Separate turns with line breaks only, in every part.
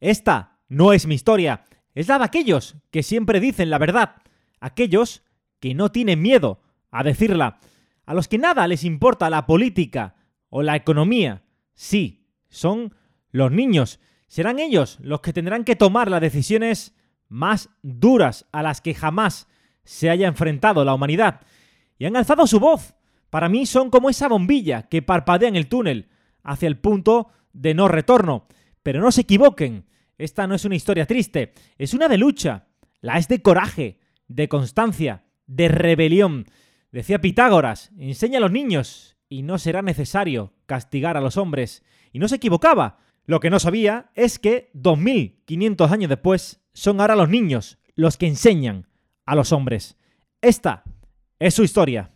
Esta no es mi historia, es la de aquellos que siempre dicen la verdad, aquellos que no tienen miedo a decirla, a los que nada les importa la política o la economía. Sí, son los niños. Serán ellos los que tendrán que tomar las decisiones más duras a las que jamás se haya enfrentado la humanidad. Y han alzado su voz. Para mí son como esa bombilla que parpadea en el túnel, hacia el punto de no retorno. Pero no se equivoquen, esta no es una historia triste, es una de lucha, la es de coraje, de constancia, de rebelión. Decía Pitágoras, enseña a los niños y no será necesario castigar a los hombres. Y no se equivocaba. Lo que no sabía es que 2500 años después son ahora los niños los que enseñan a los hombres. Esta es su historia.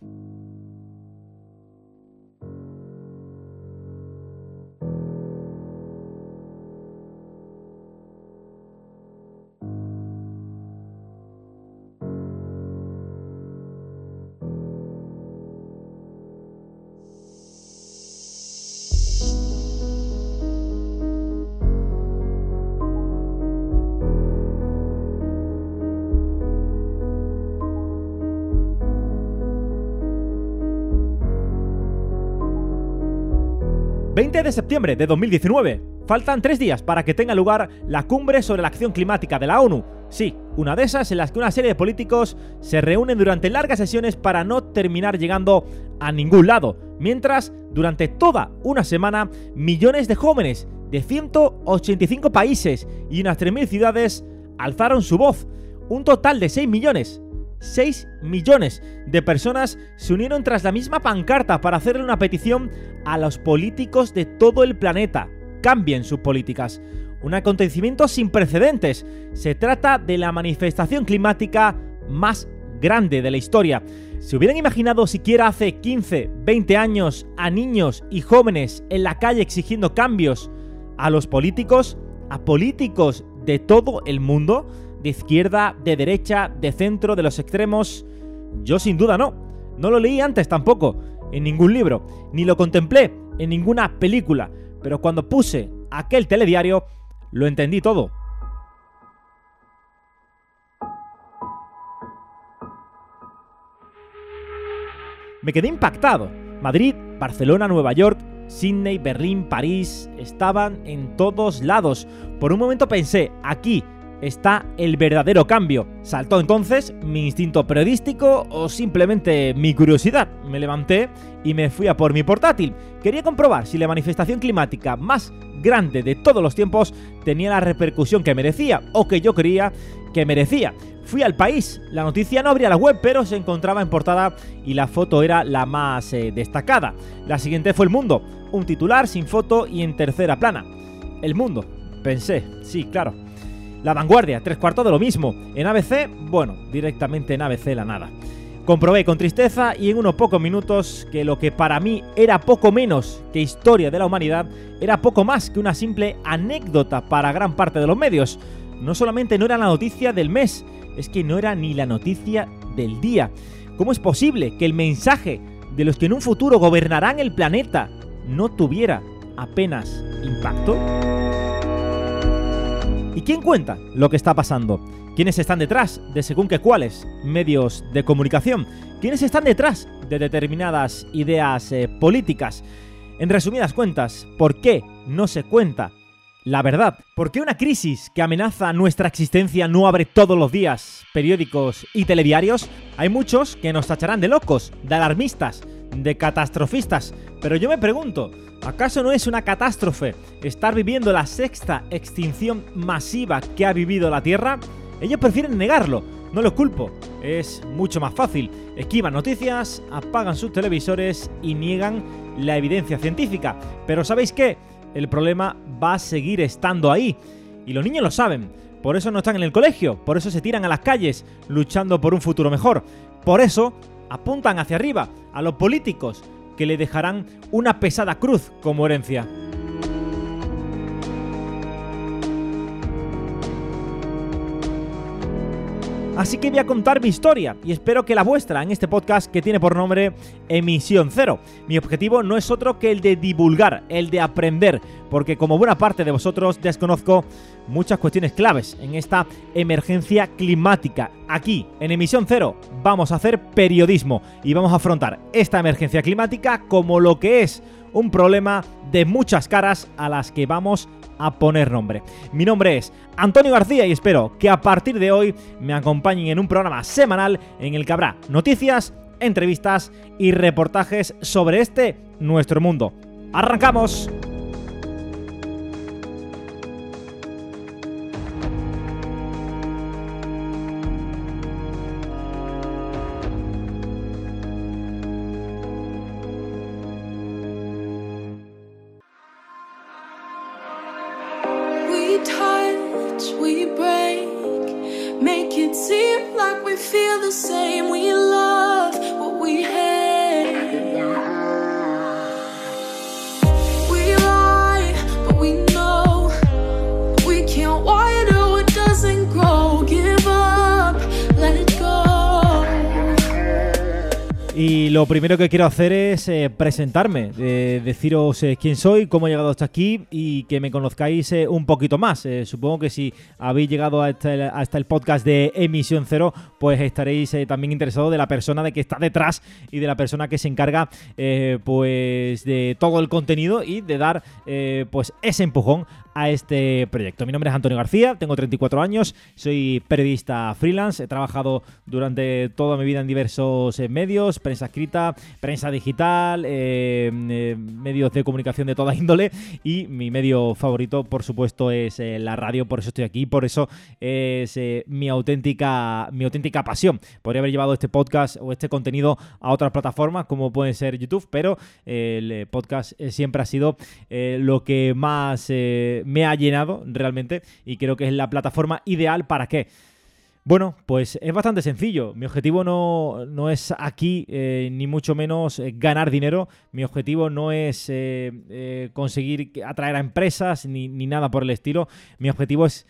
Septiembre de 2019. Faltan tres días para que tenga lugar la cumbre sobre la acción climática de la ONU. Sí, una de esas en las que una serie de políticos se reúnen durante largas sesiones para no terminar llegando a ningún lado, mientras durante toda una semana millones de jóvenes de 185 países y unas 3.000 ciudades alzaron su voz. Un total de 6 millones 6 millones de personas se unieron tras la misma pancarta para hacerle una petición a los políticos de todo el planeta. Cambien sus políticas. Un acontecimiento sin precedentes. Se trata de la manifestación climática más grande de la historia. ¿Se hubieran imaginado siquiera hace 15, 20 años a niños y jóvenes en la calle exigiendo cambios a los políticos? ¿A políticos de todo el mundo? De izquierda, de derecha, de centro, de los extremos? Yo sin duda no. No lo leí antes tampoco, en ningún libro, ni lo contemplé en ninguna película, pero cuando puse aquel telediario, lo entendí todo. Me quedé impactado. Madrid, Barcelona, Nueva York, Sydney, Berlín, París, estaban en todos lados. Por un momento pensé, aquí, está el verdadero cambio. ¿Saltó entonces mi instinto periodístico o simplemente mi curiosidad? Me levanté y me fui a por mi portátil. Quería comprobar si la manifestación climática más grande de todos los tiempos tenía la repercusión que merecía o que yo creía que merecía. Fui al país, la noticia no abría la web, pero se encontraba en portada y la foto era la más eh, destacada. La siguiente fue El Mundo, un titular sin foto y en tercera plana. El Mundo, pensé, sí, claro. La vanguardia, tres cuartos de lo mismo. En ABC, bueno, directamente en ABC la nada. Comprobé con tristeza y en unos pocos minutos que lo que para mí era poco menos que historia de la humanidad era poco más que una simple anécdota para gran parte de los medios. No solamente no era la noticia del mes, es que no era ni la noticia del día. ¿Cómo es posible que el mensaje de los que en un futuro gobernarán el planeta no tuviera apenas impacto? ¿Y quién cuenta lo que está pasando? ¿Quiénes están detrás de según qué cuáles medios de comunicación? ¿Quiénes están detrás de determinadas ideas eh, políticas? En resumidas cuentas, ¿por qué no se cuenta la verdad? ¿Por qué una crisis que amenaza nuestra existencia no abre todos los días periódicos y telediarios? Hay muchos que nos tacharán de locos, de alarmistas, de catastrofistas, pero yo me pregunto, ¿acaso no es una catástrofe estar viviendo la sexta extinción masiva que ha vivido la Tierra? Ellos prefieren negarlo, no lo culpo, es mucho más fácil. Esquivan noticias, apagan sus televisores y niegan la evidencia científica. Pero ¿sabéis qué? El problema va a seguir estando ahí. Y los niños lo saben. Por eso no están en el colegio, por eso se tiran a las calles luchando por un futuro mejor. Por eso apuntan hacia arriba a los políticos que le dejarán una pesada cruz como herencia. Así que voy a contar mi historia y espero que la vuestra en este podcast que tiene por nombre Emisión Cero. Mi objetivo no es otro que el de divulgar, el de aprender, porque como buena parte de vosotros desconozco muchas cuestiones claves en esta emergencia climática. Aquí, en Emisión Cero, vamos a hacer periodismo y vamos a afrontar esta emergencia climática como lo que es un problema de muchas caras a las que vamos a poner nombre. Mi nombre es Antonio García y espero que a partir de hoy me acompañen en un programa semanal en el que habrá noticias, entrevistas y reportajes sobre este nuestro mundo. ¡Arrancamos! Lo primero que quiero hacer es eh, presentarme, deciros eh, quién soy, cómo he llegado hasta aquí y que me conozcáis eh, un poquito más. supongo que si habéis llegado este, hasta el podcast de Emisión Cero, pues estaréis también interesados de la persona de que está detrás y de la persona que se encarga pues de todo el contenido y de dar pues ese empujón a este proyecto. Mi nombre es Antonio García, tengo 34 años, soy periodista freelance, he trabajado durante toda mi vida en diversos medios, prensa escrita, prensa digital, eh, eh, medios de comunicación de toda índole y mi medio favorito, por supuesto, es eh, la radio, por eso estoy aquí, por eso es mi, auténtica, mi auténtica pasión. Podría haber llevado este podcast o este contenido a otras plataformas como pueden ser YouTube, pero el podcast siempre ha sido lo que más me ha llenado realmente y creo que es la plataforma ideal para que bueno, pues es bastante sencillo. Mi objetivo no, es aquí, eh, ni mucho menos eh, ganar dinero. Mi objetivo no es eh, conseguir atraer a empresas ni, ni nada por el estilo. Mi objetivo es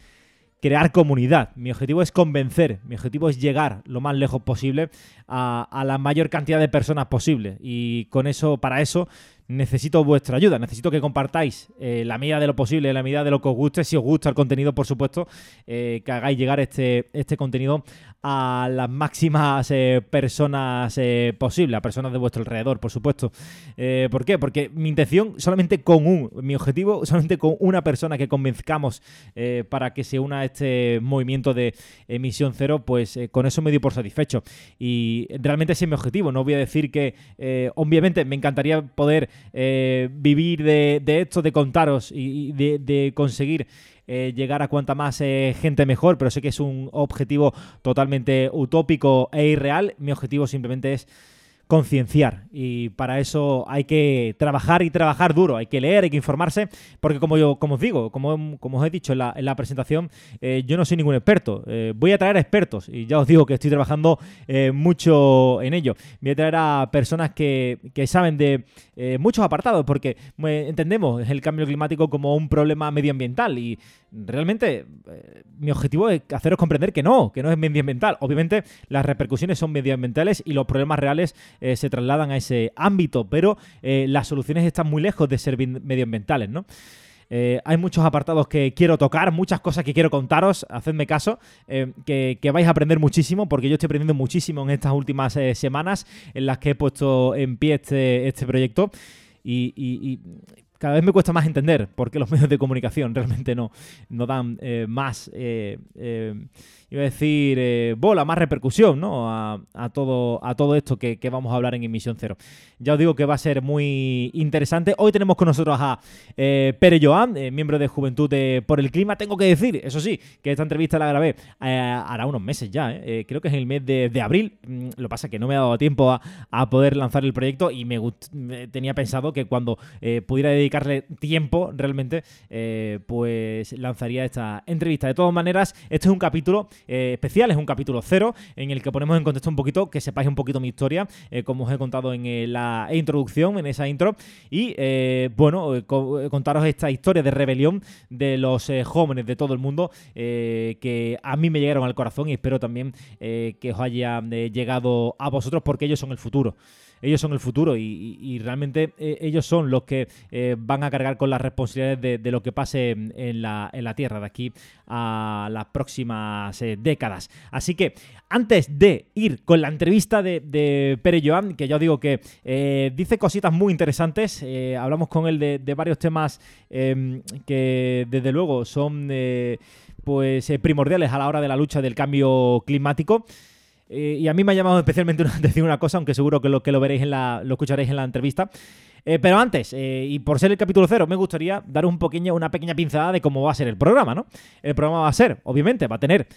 crear comunidad. Mi objetivo es convencer, mi objetivo es llegar lo más lejos posible a, a, la mayor cantidad de personas posible. Y con eso, para eso, necesito vuestra ayuda, necesito que compartáis eh, la medida de lo posible, la medida de lo que os guste, si os gusta el contenido, por supuesto, eh, que hagáis llegar este, este contenido a las máximas eh, personas posibles, a personas de vuestro alrededor, por supuesto. ¿Por qué? Porque mi intención, solamente con un, mi objetivo, solamente con una persona que convenzcamos para que se una a este movimiento de emisión cero, pues con eso me dio por satisfecho. Y realmente ese es mi objetivo, no voy a decir que, obviamente, me encantaría poder eh, vivir de, esto, de contaros y, de, conseguir eh, llegar a cuanta más eh, gente mejor, pero sé que es un objetivo totalmente utópico e irreal. Mi objetivo simplemente es concienciar. Y para eso hay que trabajar y trabajar duro, hay que leer, hay que informarse, porque como yo como os digo, como, como os he dicho en la, presentación, eh, yo no soy ningún experto, eh, voy a traer expertos y ya os digo que estoy trabajando eh, mucho en ello, voy a traer a personas que, que saben de muchos apartados, porque entendemos el cambio climático como un problema medioambiental y realmente mi objetivo es haceros comprender que no, que no es medioambiental, obviamente las repercusiones son medioambientales y los problemas reales eh, se trasladan a ese ámbito, pero eh, las soluciones están muy lejos de ser medioambientales, ¿no? Eh, hay muchos apartados que quiero tocar, muchas cosas que quiero contaros, hacedme caso, que, vais a aprender muchísimo, porque yo estoy aprendiendo muchísimo en estas últimas semanas en las que he puesto en pie este, este proyecto. y, cada vez me cuesta más entender por qué los medios de comunicación realmente no, no dan más iba a decir, eh, bola, más repercusión, ¿no? A, todo, a todo esto que, vamos a hablar en Emisión Cero. Ya os digo que va a ser muy interesante. Hoy tenemos con nosotros a eh, Pere Joan, eh, miembro de Juventud por el Clima. Tengo que decir, eso sí, que esta entrevista la grabé hará unos meses ya, creo que es en el mes de, abril. Mm, lo pasa que no me ha dado tiempo a, poder lanzar el proyecto y me, tenía pensado que cuando pudiera dedicar tiempo realmente, eh, pues lanzaría esta entrevista. De todas maneras, este es un capítulo eh, especial, es un capítulo cero, en el que ponemos en contexto un poquito, que sepáis un poquito mi historia, como os he contado en la introducción, en esa intro, y bueno, contaros esta historia de rebelión de los jóvenes de todo el mundo que a mí me llegaron al corazón y espero también que os haya llegado a vosotros porque ellos son el futuro ellos son el futuro y, realmente eh, ellos son los que eh, van a cargar con las responsabilidades de, lo que pase en la, Tierra de aquí a las próximas eh, décadas. Así que antes de ir con la entrevista de, Pere Joan, que ya os digo que dice cositas muy interesantes, hablamos con él de, varios temas em, que desde luego son pues primordiales a la hora de la lucha del cambio climático. Eh, y a mí me ha llamado especialmente a decir una cosa, aunque seguro que lo, que lo veréis en la, lo escucharéis en la entrevista. Eh, pero antes, eh, y por ser el capítulo cero, me gustaría dar un pequeño, una pequeña pincelada de cómo va a ser el programa, ¿no? El programa va a ser, obviamente, va a tener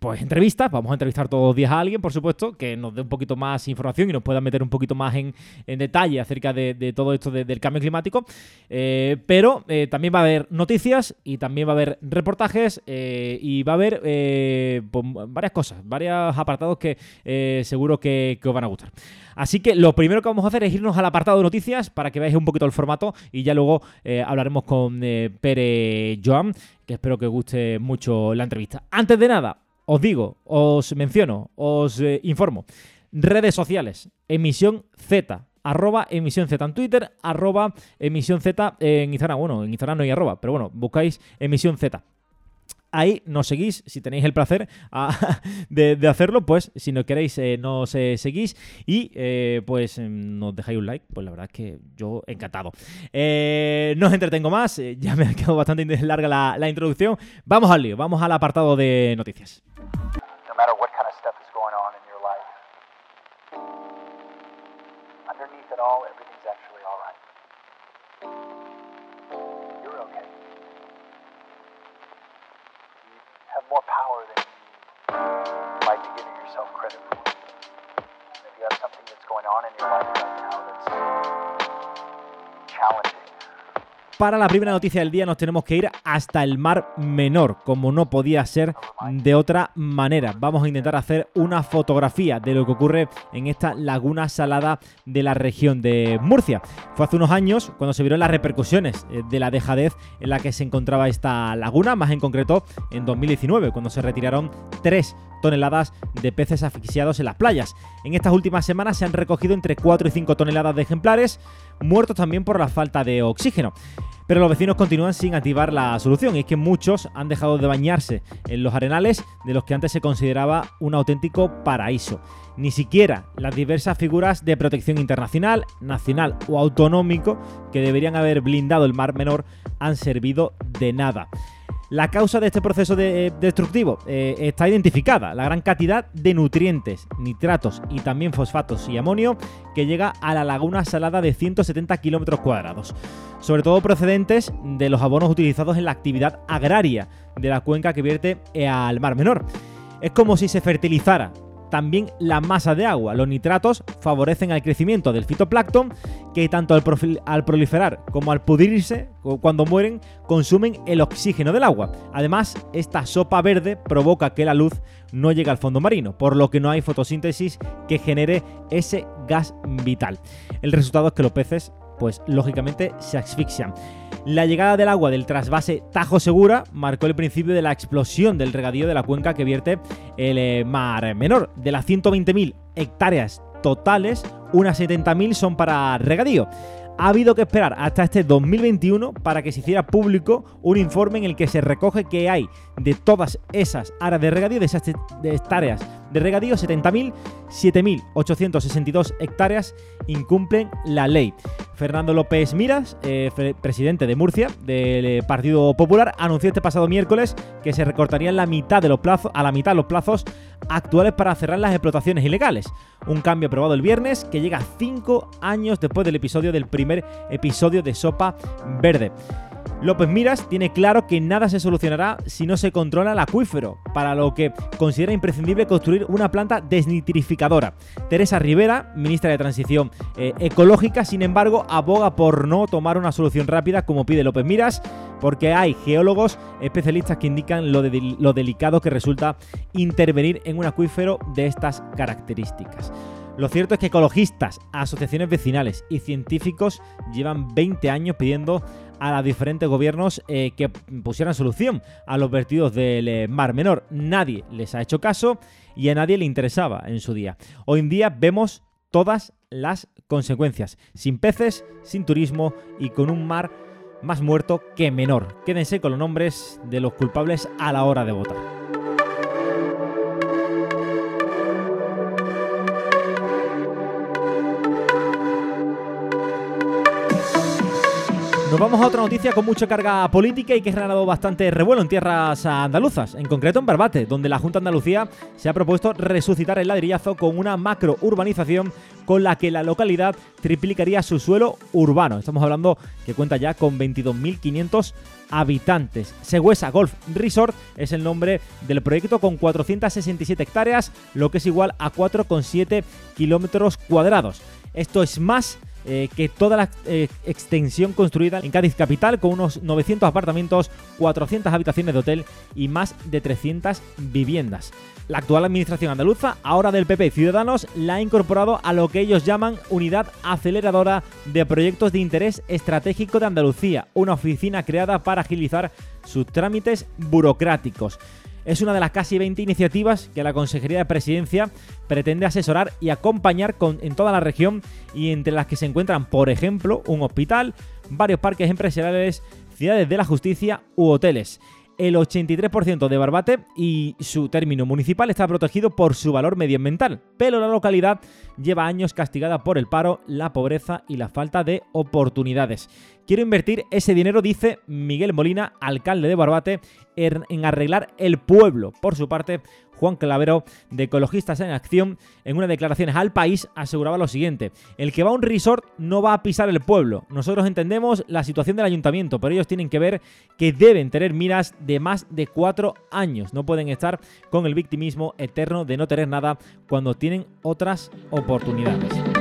pues entrevistas, vamos a entrevistar todos los días a alguien, por supuesto, que nos dé un poquito más información y nos pueda meter un poquito más en, detalle acerca de, todo esto del cambio climático. Eh, pero eh, también va a haber noticias y también va a haber reportajes eh, y va a haber pues, varias cosas, varios apartados que seguro que, os van a gustar. Así que lo primero que vamos a hacer es irnos al apartado de noticias para que veáis un poquito el formato y ya luego hablaremos con Pere Joan, que espero que guste mucho la entrevista. Antes de nada, os digo, os menciono, os eh, informo. Redes sociales, emisión Z, arroba emisión Z en Twitter, arroba emisión Z en Instagram. Bueno, en Instagram no hay arroba, pero bueno, buscáis emisión Z ahí nos seguís, si tenéis el placer ah, de, hacerlo, pues si no queréis eh, nos eh, seguís y eh, pues em, nos dejáis un like, pues la verdad es que yo encantado. no os entretengo más, ya me ha quedado bastante larga la, la, introducción. Vamos al lío, vamos al apartado de noticias. More than you might be giving yourself credit for. If you have something that's going on in your life right now that's challenging. Para la primera noticia del día nos tenemos que ir hasta el Mar Menor, como no podía ser de otra manera. Vamos a intentar hacer una fotografía de lo que ocurre en esta laguna salada de la región de Murcia. Fue hace unos años cuando se vieron las repercusiones eh, de la dejadez en la que se encontraba esta laguna, más en concreto en 2019, cuando se retiraron tres toneladas de peces asfixiados en las playas. En estas últimas semanas se han recogido entre 4 y 5 toneladas de ejemplares, muertos también por la falta de oxígeno. Pero los vecinos continúan sin activar la solución y es que muchos han dejado de bañarse en los arenales de los que antes se consideraba un auténtico paraíso. Ni siquiera las diversas figuras de protección internacional, nacional o autonómico que deberían haber blindado el Mar Menor han servido de nada. La causa de este proceso eh, destructivo eh, está identificada, la gran cantidad de nutrientes, nitratos y también fosfatos y amonio que llega a la laguna salada de 170 kilómetros cuadrados, sobre todo procedentes de los abonos utilizados en la actividad agraria de la cuenca que vierte al Mar Menor. Es como si se fertilizara también la masa de agua. Los nitratos favorecen al crecimiento del fitoplancton que tanto al, al, proliferar como al pudrirse, cuando mueren, consumen el oxígeno del agua. Además, esta sopa verde provoca que la luz no llegue al fondo marino, por lo que no hay fotosíntesis que genere ese gas vital. El resultado es que los peces, pues lógicamente, se asfixian. La llegada del agua del trasvase Tajo Segura marcó el principio de la explosión del regadío de la cuenca que vierte el eh, Mar Menor. De las 120.000 hectáreas totales, unas 70.000 son para regadío ha habido que esperar hasta este 2021 para que se hiciera público un informe en el que se recoge que hay de todas esas áreas de regadío, de esas hectáreas de regadío, 70.000, 7.862 hectáreas incumplen la ley. Fernando López Miras, eh, presidente de Murcia del eh, Partido Popular, anunció este pasado miércoles que se recortarían la mitad de los plazos, a la mitad los plazos actuales para cerrar las explotaciones ilegales. Un cambio aprobado el viernes que llega cinco años después del episodio del primer episodio de Sopa Verde. López Miras tiene claro que nada se solucionará si no se controla el acuífero, para lo que considera imprescindible construir una planta desnitrificadora. Teresa Rivera, ministra de Transición eh, Ecológica, sin embargo, aboga por no tomar una solución rápida como pide López Miras, porque hay geólogos especialistas que indican lo, lo delicado que resulta intervenir en un acuífero de estas características. Lo cierto es que ecologistas, asociaciones vecinales y científicos llevan 20 años pidiendo a los diferentes gobiernos eh, que pusieran solución a los vertidos del eh, Mar Menor. Nadie les ha hecho caso y a nadie le interesaba en su día. Hoy en día vemos todas las consecuencias, sin peces, sin turismo y con un mar más muerto que menor. Quédense con los nombres de los culpables a la hora de votar. Nos vamos a otra noticia con mucha carga política y que ha generado bastante revuelo en tierras andaluzas, en concreto en Barbate, donde la Junta Andalucía se ha propuesto resucitar el ladrillazo con una macro urbanización con la que la localidad triplicaría su suelo urbano. Estamos hablando que cuenta ya con 22.500 habitantes. Següesa Golf Resort es el nombre del proyecto con 467 hectáreas, lo que es igual a 4,7 kilómetros cuadrados. Esto es más eh, que toda la eh, extensión construida en Cádiz capital con unos 900 apartamentos, 400 habitaciones de hotel y más de 300 viviendas. La actual administración andaluza, ahora del PP Ciudadanos, la ha incorporado a lo que ellos llaman Unidad Aceleradora de Proyectos de Interés Estratégico de Andalucía, una oficina creada para agilizar sus trámites burocráticos. Es una de las casi 20 iniciativas que la Consejería de Presidencia pretende asesorar y acompañar en toda la región y entre las que se encuentran, por ejemplo, un hospital, varios parques empresariales, ciudades de la justicia u hoteles. El 83% de Barbate y su término municipal está protegido por su valor medioambiental, pero la localidad lleva años castigada por el paro, la pobreza y la falta de oportunidades. Quiero invertir ese dinero, dice Miguel Molina, alcalde de Barbate, en arreglar el pueblo. Por su parte, Juan Clavero, de Ecologistas en Acción, en unas declaraciones al país, aseguraba lo siguiente: el que va a un resort no va a pisar el pueblo. Nosotros entendemos la situación del ayuntamiento, pero ellos tienen que ver que deben tener miras de más de cuatro años. No pueden estar con el victimismo eterno de no tener nada cuando tienen otras oportunidades.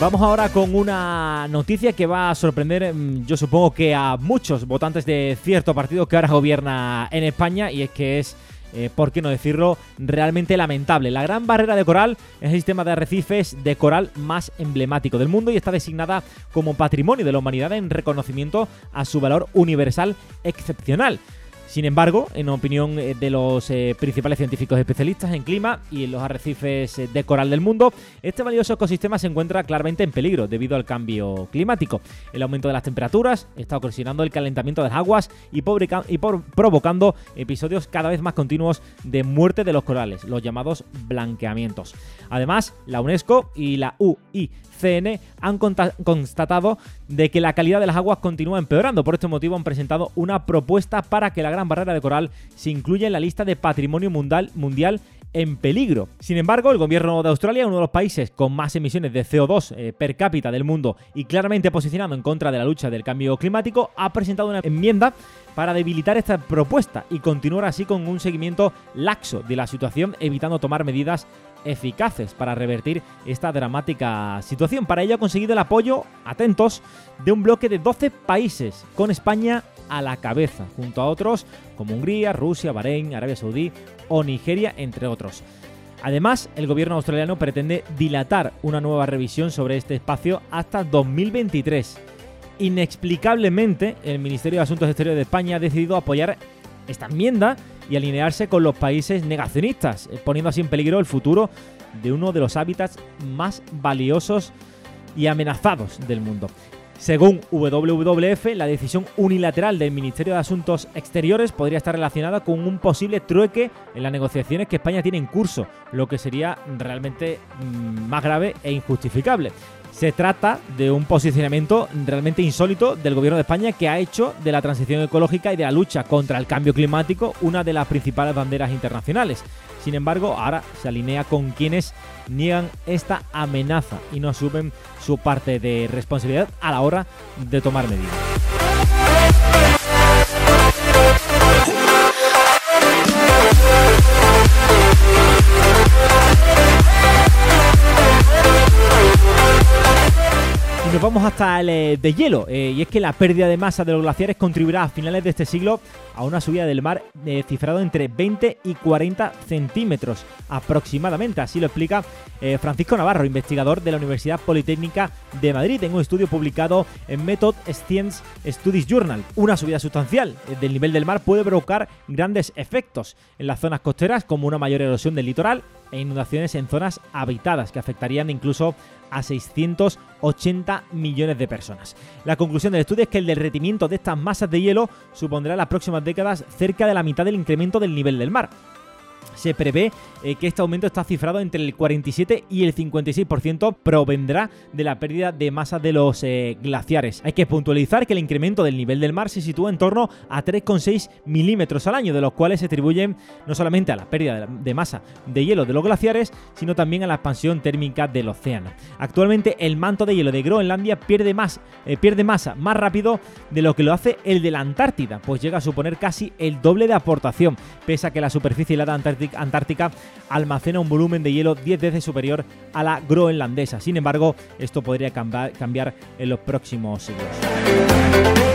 Vamos ahora con una noticia que va a sorprender, mm, yo supongo que a muchos votantes de cierto partido que ahora gobierna en España, y es que es, eh, por qué no decirlo, realmente lamentable. La Gran Barrera de Coral es el sistema de arrecifes de coral más emblemático del mundo y está designada como Patrimonio de la Humanidad en reconocimiento a su valor universal excepcional. Sin embargo, en opinión eh, de los eh, principales científicos especialistas en clima y en los arrecifes eh, de coral del mundo, este valioso ecosistema se encuentra claramente en peligro debido al cambio climático. El aumento de las temperaturas está ocasionando el calentamiento de las aguas y, y provocando episodios cada vez más continuos de muerte de los corales, los llamados blanqueamientos. Además, la UNESCO y la UI CN han constatado de que la calidad de las aguas continúa empeorando. Por este motivo han presentado una propuesta para que la Gran Barrera de Coral se incluya en la lista de Patrimonio Mundial, mundial en peligro. Sin embargo, el gobierno de Australia, uno de los países con más emisiones de CO2 eh, per cápita del mundo y claramente posicionado en contra de la lucha del cambio climático, ha presentado una enmienda para debilitar esta propuesta y continuar así con un seguimiento laxo de la situación, evitando tomar medidas eficaces para revertir esta dramática situación. Para ello ha conseguido el apoyo, atentos, de un bloque de 12 países, con España a la cabeza, junto a otros como Hungría, Rusia, Bahrein, Arabia Saudí o Nigeria, entre otros. Además, el gobierno australiano pretende dilatar una nueva revisión sobre este espacio hasta 2023. Inexplicablemente, el Ministerio de Asuntos Exteriores de España ha decidido apoyar esta enmienda y alinearse con los países negacionistas, eh, poniendo así en peligro el futuro de uno de los hábitats más valiosos y amenazados del mundo. Según WWF, la decisión unilateral del Ministerio de Asuntos Exteriores podría estar relacionada con un posible trueque en las negociaciones que España tiene en curso, lo que sería realmente mm, más grave e injustificable. Se trata de un posicionamiento realmente insólito del gobierno de España que ha hecho de la transición ecológica y de la lucha contra el cambio climático una de las principales banderas internacionales. Sin embargo, ahora se alinea con quienes niegan esta amenaza y no asumen su parte de responsabilidad a la hora de tomar medidas. Nos vamos hasta el eh, de hielo, eh, y es que la pérdida de masa de los glaciares contribuirá a finales de este siglo a una subida del mar eh, cifrado entre 20 y 40 centímetros aproximadamente. Así lo explica Francisco Navarro, investigador de la Universidad Politécnica de Madrid, en un estudio publicado en Method Science Studies Journal. Una subida sustancial del nivel del mar puede provocar grandes efectos en las zonas costeras, como una mayor erosión del litoral e inundaciones en zonas habitadas que afectarían incluso a 680 millones de personas. La conclusión del estudio es que el derretimiento de estas masas de hielo supondrá en las próximas décadas cerca de la mitad del incremento del nivel del mar se prevé eh, que este aumento está cifrado entre el 47 y el 56%, provendrá de la pérdida de masa de los eh, glaciares. Hay que puntualizar que el incremento del nivel del mar se sitúa en torno a 3,6 milímetros al año, de los cuales se atribuyen no solamente a la pérdida de masa de hielo de los glaciares, sino también a la expansión térmica del océano. Actualmente el manto de hielo de Groenlandia pierde, más, eh, pierde masa más rápido de lo que lo hace el de la Antártida, pues llega a suponer casi el doble de aportación, pese a que la superficie helada Antártida Antártica almacena un volumen de hielo 10 veces superior a la groenlandesa. Sin embargo, esto podría cambiar en los próximos siglos.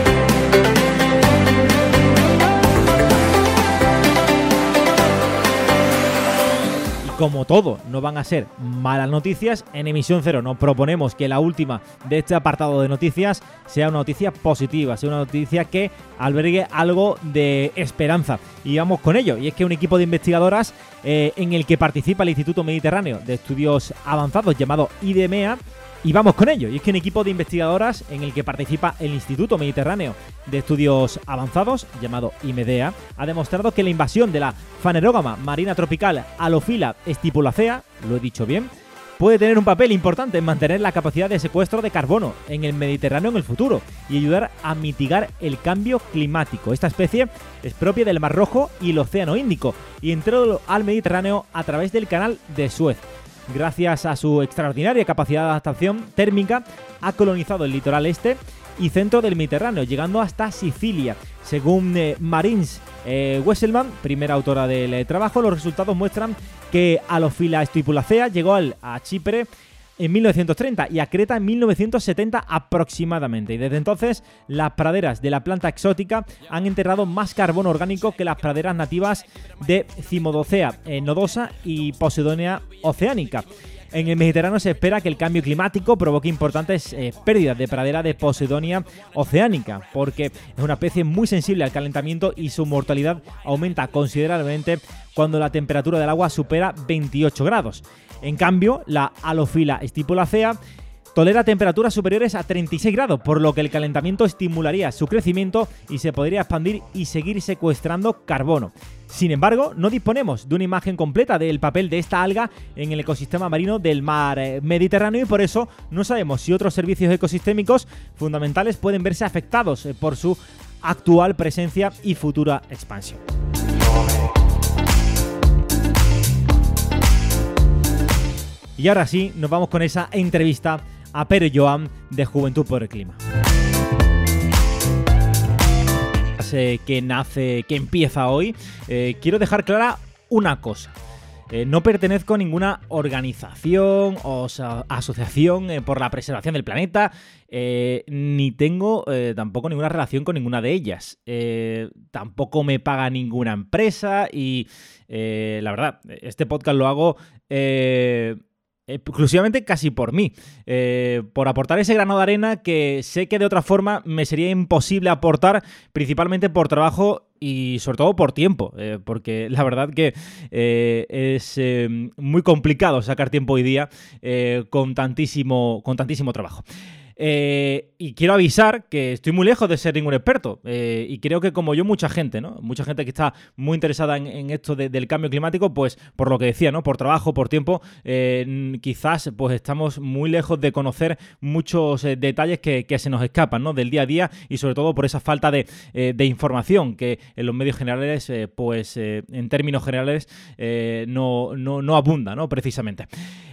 Como todo, no van a ser malas noticias. En emisión cero nos proponemos que la última de este apartado de noticias sea una noticia positiva, sea una noticia que albergue algo de esperanza. Y vamos con ello. Y es que un equipo de investigadoras eh, en el que participa el Instituto Mediterráneo de Estudios Avanzados llamado IDMEA y vamos con ello. Y es que un equipo de investigadoras en el que participa el Instituto Mediterráneo de Estudios Avanzados, llamado IMEDEA, ha demostrado que la invasión de la fanerógama marina tropical Alophila stipulacea, lo he dicho bien, puede tener un papel importante en mantener la capacidad de secuestro de carbono en el Mediterráneo en el futuro y ayudar a mitigar el cambio climático. Esta especie es propia del Mar Rojo y el Océano Índico y entró al Mediterráneo a través del canal de Suez gracias a su extraordinaria capacidad de adaptación térmica, ha colonizado el litoral este y centro del Mediterráneo, llegando hasta Sicilia. Según eh, Marins eh, Wesselman, primera autora del eh, trabajo, los resultados muestran que Alophila stipulacea llegó al, a Chipre en 1930 y a Creta en 1970 aproximadamente. Y desde entonces las praderas de la planta exótica han enterrado más carbono orgánico que las praderas nativas de Cimodocea nodosa y Posidonia oceánica. En el Mediterráneo se espera que el cambio climático provoque importantes eh, pérdidas de pradera de Posidonia oceánica, porque es una especie muy sensible al calentamiento y su mortalidad aumenta considerablemente cuando la temperatura del agua supera 28 grados. En cambio, la halofila estipulacea tolera temperaturas superiores a 36 grados, por lo que el calentamiento estimularía su crecimiento y se podría expandir y seguir secuestrando carbono. Sin embargo, no disponemos de una imagen completa del papel de esta alga en el ecosistema marino del mar eh, Mediterráneo y por eso no sabemos si otros servicios ecosistémicos fundamentales pueden verse afectados eh, por su actual presencia y futura expansión. Y ahora sí, nos vamos con esa entrevista a Pere Joan de Juventud por el Clima. Que nace, que empieza hoy, eh, quiero dejar clara una cosa. Eh, no pertenezco a ninguna organización o asociación eh, por la preservación del planeta, ni tengo tampoco ninguna relación con ninguna de ellas. tampoco me paga ninguna empresa y la verdad, este podcast lo hago exclusivamente casi por mí, eh, por aportar ese grano de arena que sé que de otra forma me sería imposible aportar, principalmente por trabajo y sobre todo por tiempo, eh, porque la verdad que eh, es muy complicado sacar tiempo hoy día con, tantísimo, con tantísimo trabajo. Eh, y quiero avisar que estoy muy lejos de ser ningún experto. Eh, y creo que como yo, mucha gente, ¿no? Mucha gente que está muy interesada en, esto del cambio climático, pues por lo que decía, ¿no? Por trabajo, por tiempo, eh, quizás pues estamos muy lejos de conocer muchos detalles que, se nos escapan, ¿no? Del día a día y sobre todo por esa falta de, información que en los medios generales, pues en términos generales, no, no, no abunda, ¿no? Precisamente.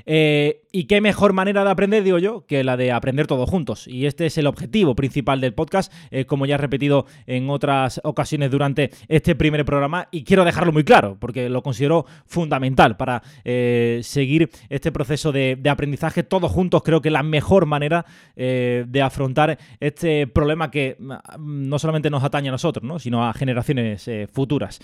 y qué mejor manera de aprender, digo yo, que la de aprender todo juntos. Y este es el objetivo principal del podcast, eh, como ya he repetido en otras ocasiones durante este primer programa. Y quiero dejarlo muy claro, porque lo considero fundamental para eh, seguir este proceso de, aprendizaje todos juntos. Creo que la mejor manera eh, de afrontar este problema que mm, no solamente nos atañe a nosotros, sino a generaciones futuras.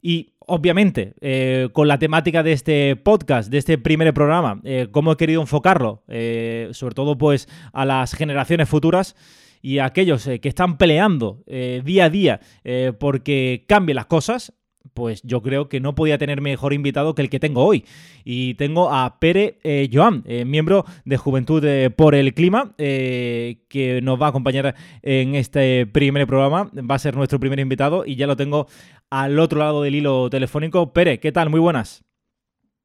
Y obviamente, eh, con la temática de este podcast, de este primer programa, eh, cómo he querido enfocarlo, eh, sobre todo pues a las generaciones futuras y a aquellos que están peleando día a día porque cambien las cosas, pues yo creo que no podía tener mejor invitado que el que tengo hoy. Y tengo a Pere eh, Joan, eh, miembro de Juventud eh, por el Clima, que nos va a acompañar en este primer programa. Va a ser nuestro primer invitado y ya lo tengo al otro lado del hilo telefónico. Pere, ¿qué tal? Muy buenas.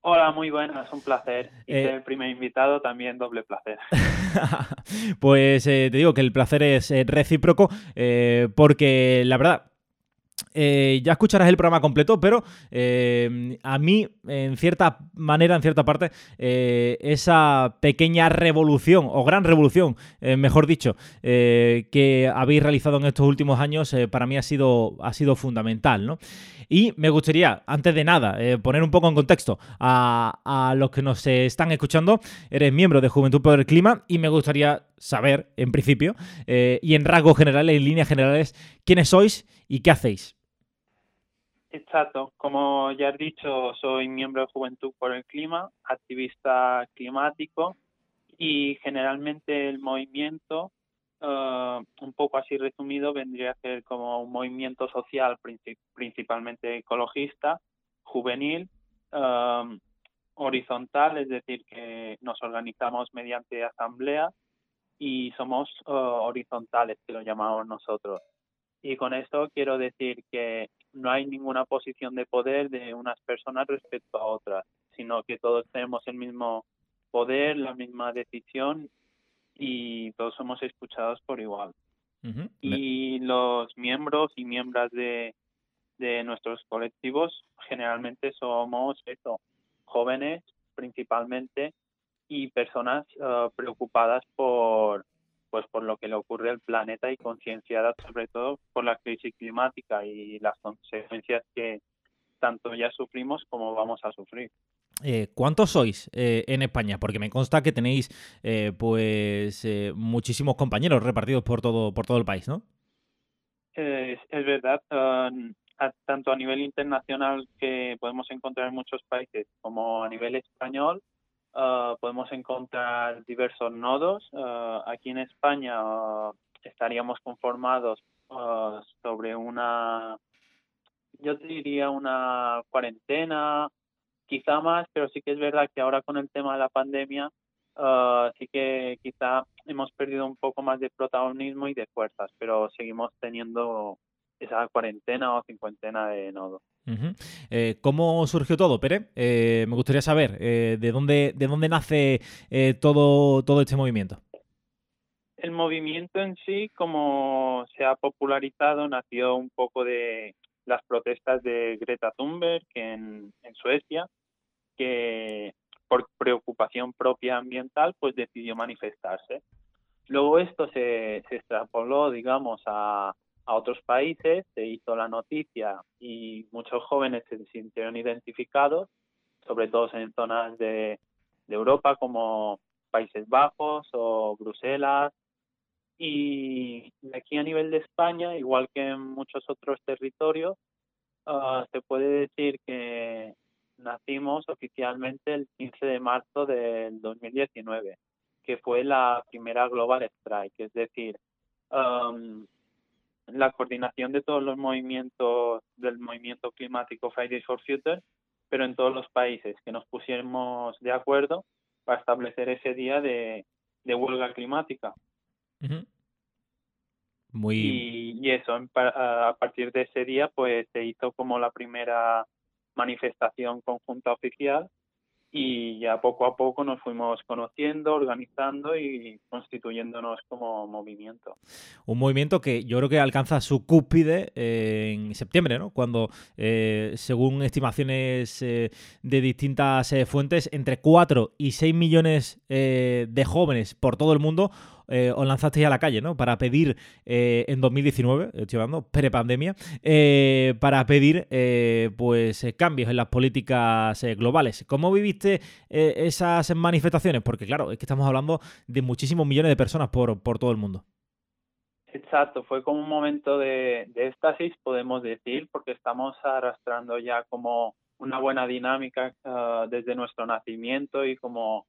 Hola, muy buenas, un placer. Y ser el primer invitado también doble placer.
pues te digo que el placer es recíproco porque la verdad eh, ya escucharás el programa completo, pero eh, a mí, en cierta manera, en cierta parte, eh, esa pequeña revolución, o gran revolución, mejor dicho, que habéis realizado en estos últimos años, para mí ha sido, ha sido fundamental, ¿no? Y me gustaría, antes de nada, poner un poco en contexto a, a los que nos están escuchando. Eres miembro de Juventud por el Clima y me gustaría saber, en principio, y en rasgos generales, en líneas generales, quiénes sois y qué hacéis.
Exacto, como ya he dicho, soy miembro de Juventud por el Clima, activista climático y generalmente el movimiento, eh, un poco así resumido, vendría a ser como un movimiento social principalmente ecologista, juvenil, eh, horizontal, es decir, que nos organizamos mediante asamblea y somos eh, horizontales, que lo llamamos nosotros. Y con esto quiero decir que no hay ninguna posición de poder de unas personas respecto a otras, sino que todos tenemos el mismo poder, la misma decisión y todos somos escuchados por igual. Y los miembros y miembros de, de nuestros colectivos generalmente somos eso, jóvenes principalmente y personas uh, preocupadas por pues por lo que le ocurre al planeta y concienciada sobre todo por la crisis climática y las consecuencias que tanto ya sufrimos como vamos a sufrir.
Eh, ¿Cuántos sois eh, en España? Porque me consta que tenéis eh, pues muchísimos compañeros repartidos por todo por todo el país, ¿no?
es verdad, um, tanto a nivel internacional que podemos encontrar en muchos países como a nivel español Ah, podemos encontrar diversos nodos. Ah, aquí en España ah, estaríamos conformados sobre una, yo diría una cuarentena, quizá más, pero sí que es verdad que ahora con el tema de la pandemia sí que quizá hemos perdido un poco más de protagonismo y de fuerzas, pero seguimos teniendo esa cuarentena o cincuentena de nodos.
Eh, ¿Cómo surgió todo, Pere? Eh, me gustaría saber eh, de dónde de dónde nace todo todo este movimiento.
El movimiento en sí, como se ha popularizado, nació un poco de las protestas de Greta Thunberg en, en Suecia, que por preocupación propia ambiental, pues decidió manifestarse. Luego esto se, se extrapoló, digamos, a, a otros países, se hizo la noticia y muchos jóvenes se sintieron identificados, sobre todo en zonas de, Europa como Países Bajos o Bruselas. Y aquí a nivel de España, igual que en muchos otros territorios, ah, se puede decir que nacimos oficialmente el 15 de marzo del 2019, que fue la primera Global Strike, es decir, um, la coordinación de todos los movimientos del movimiento climático Fridays for Future, pero en todos los países que nos pusiéramos de acuerdo para establecer ese día de, huelga climática. Muy... Y, eso, a partir de ese día, pues se hizo como la primera manifestación conjunta oficial y ya poco a poco nos fuimos conociendo, organizando y constituyéndonos como movimiento.
Un movimiento que yo creo que alcanza su cúspide eh, en septiembre, ¿no? Cuando, eh, según estimaciones eh, de distintas fuentes, entre 4 y 6 millones de jóvenes por todo el mundo eh, os lanzasteis a la calle, ¿no? Para pedir eh, en 2019, estoy hablando prepandemia, eh, para pedir pues cambios en las políticas globales. ¿Cómo viviste esas manifestaciones? Porque claro, es que estamos hablando de muchísimos millones de personas por, por todo el mundo.
Exacto, fue como un momento de, de éxtasis, podemos decir, porque estamos arrastrando ya como una buena dinámica desde nuestro nacimiento y como,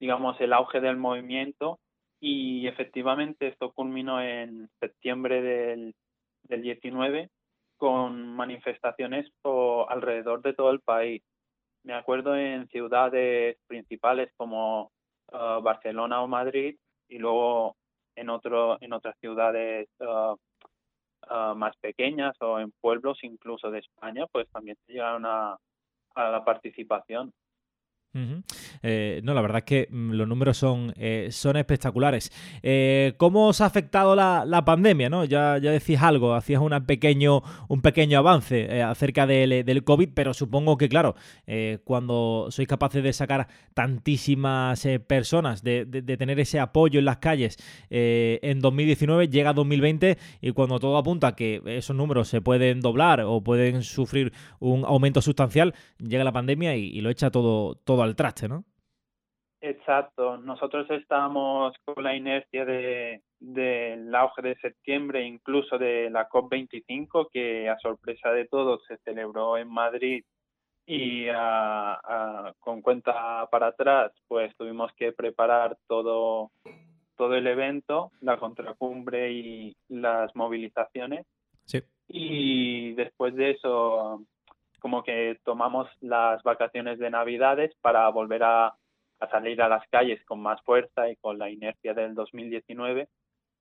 digamos, el auge del movimiento y efectivamente esto culminó en septiembre del, del 19 con manifestaciones por alrededor de todo el país. Me acuerdo en ciudades principales como uh, Barcelona o Madrid y luego en otro en otras ciudades uh, uh, más pequeñas o en pueblos incluso de España, pues también llegaron a, a la participación.
Eh, no, la verdad es que mm, los números son, eh, son espectaculares. Eh, ¿Cómo os ha afectado la, pandemia? ¿no? Ya, ya decís algo, hacías una pequeño, un pequeño avance acerca del, del, COVID, pero supongo que, claro, cuando sois capaces de sacar tantísimas personas, de, de, tener ese apoyo en las calles en 2019, llega 2020 y cuando todo apunta que esos números se pueden doblar o pueden sufrir un aumento sustancial, llega la pandemia y, lo echa todo al traste, ¿no?
Exacto. Nosotros estamos con la inercia de del auge de septiembre, incluso de la COP25, que a sorpresa de todos se celebró en Madrid y con cuenta para atrás, pues tuvimos que preparar todo todo el evento, la contracumbre y las movilizaciones.
Sí.
Y después de eso, como que tomamos las vacaciones de Navidades para volver a, salir a las calles con más fuerza y con la inercia del 2019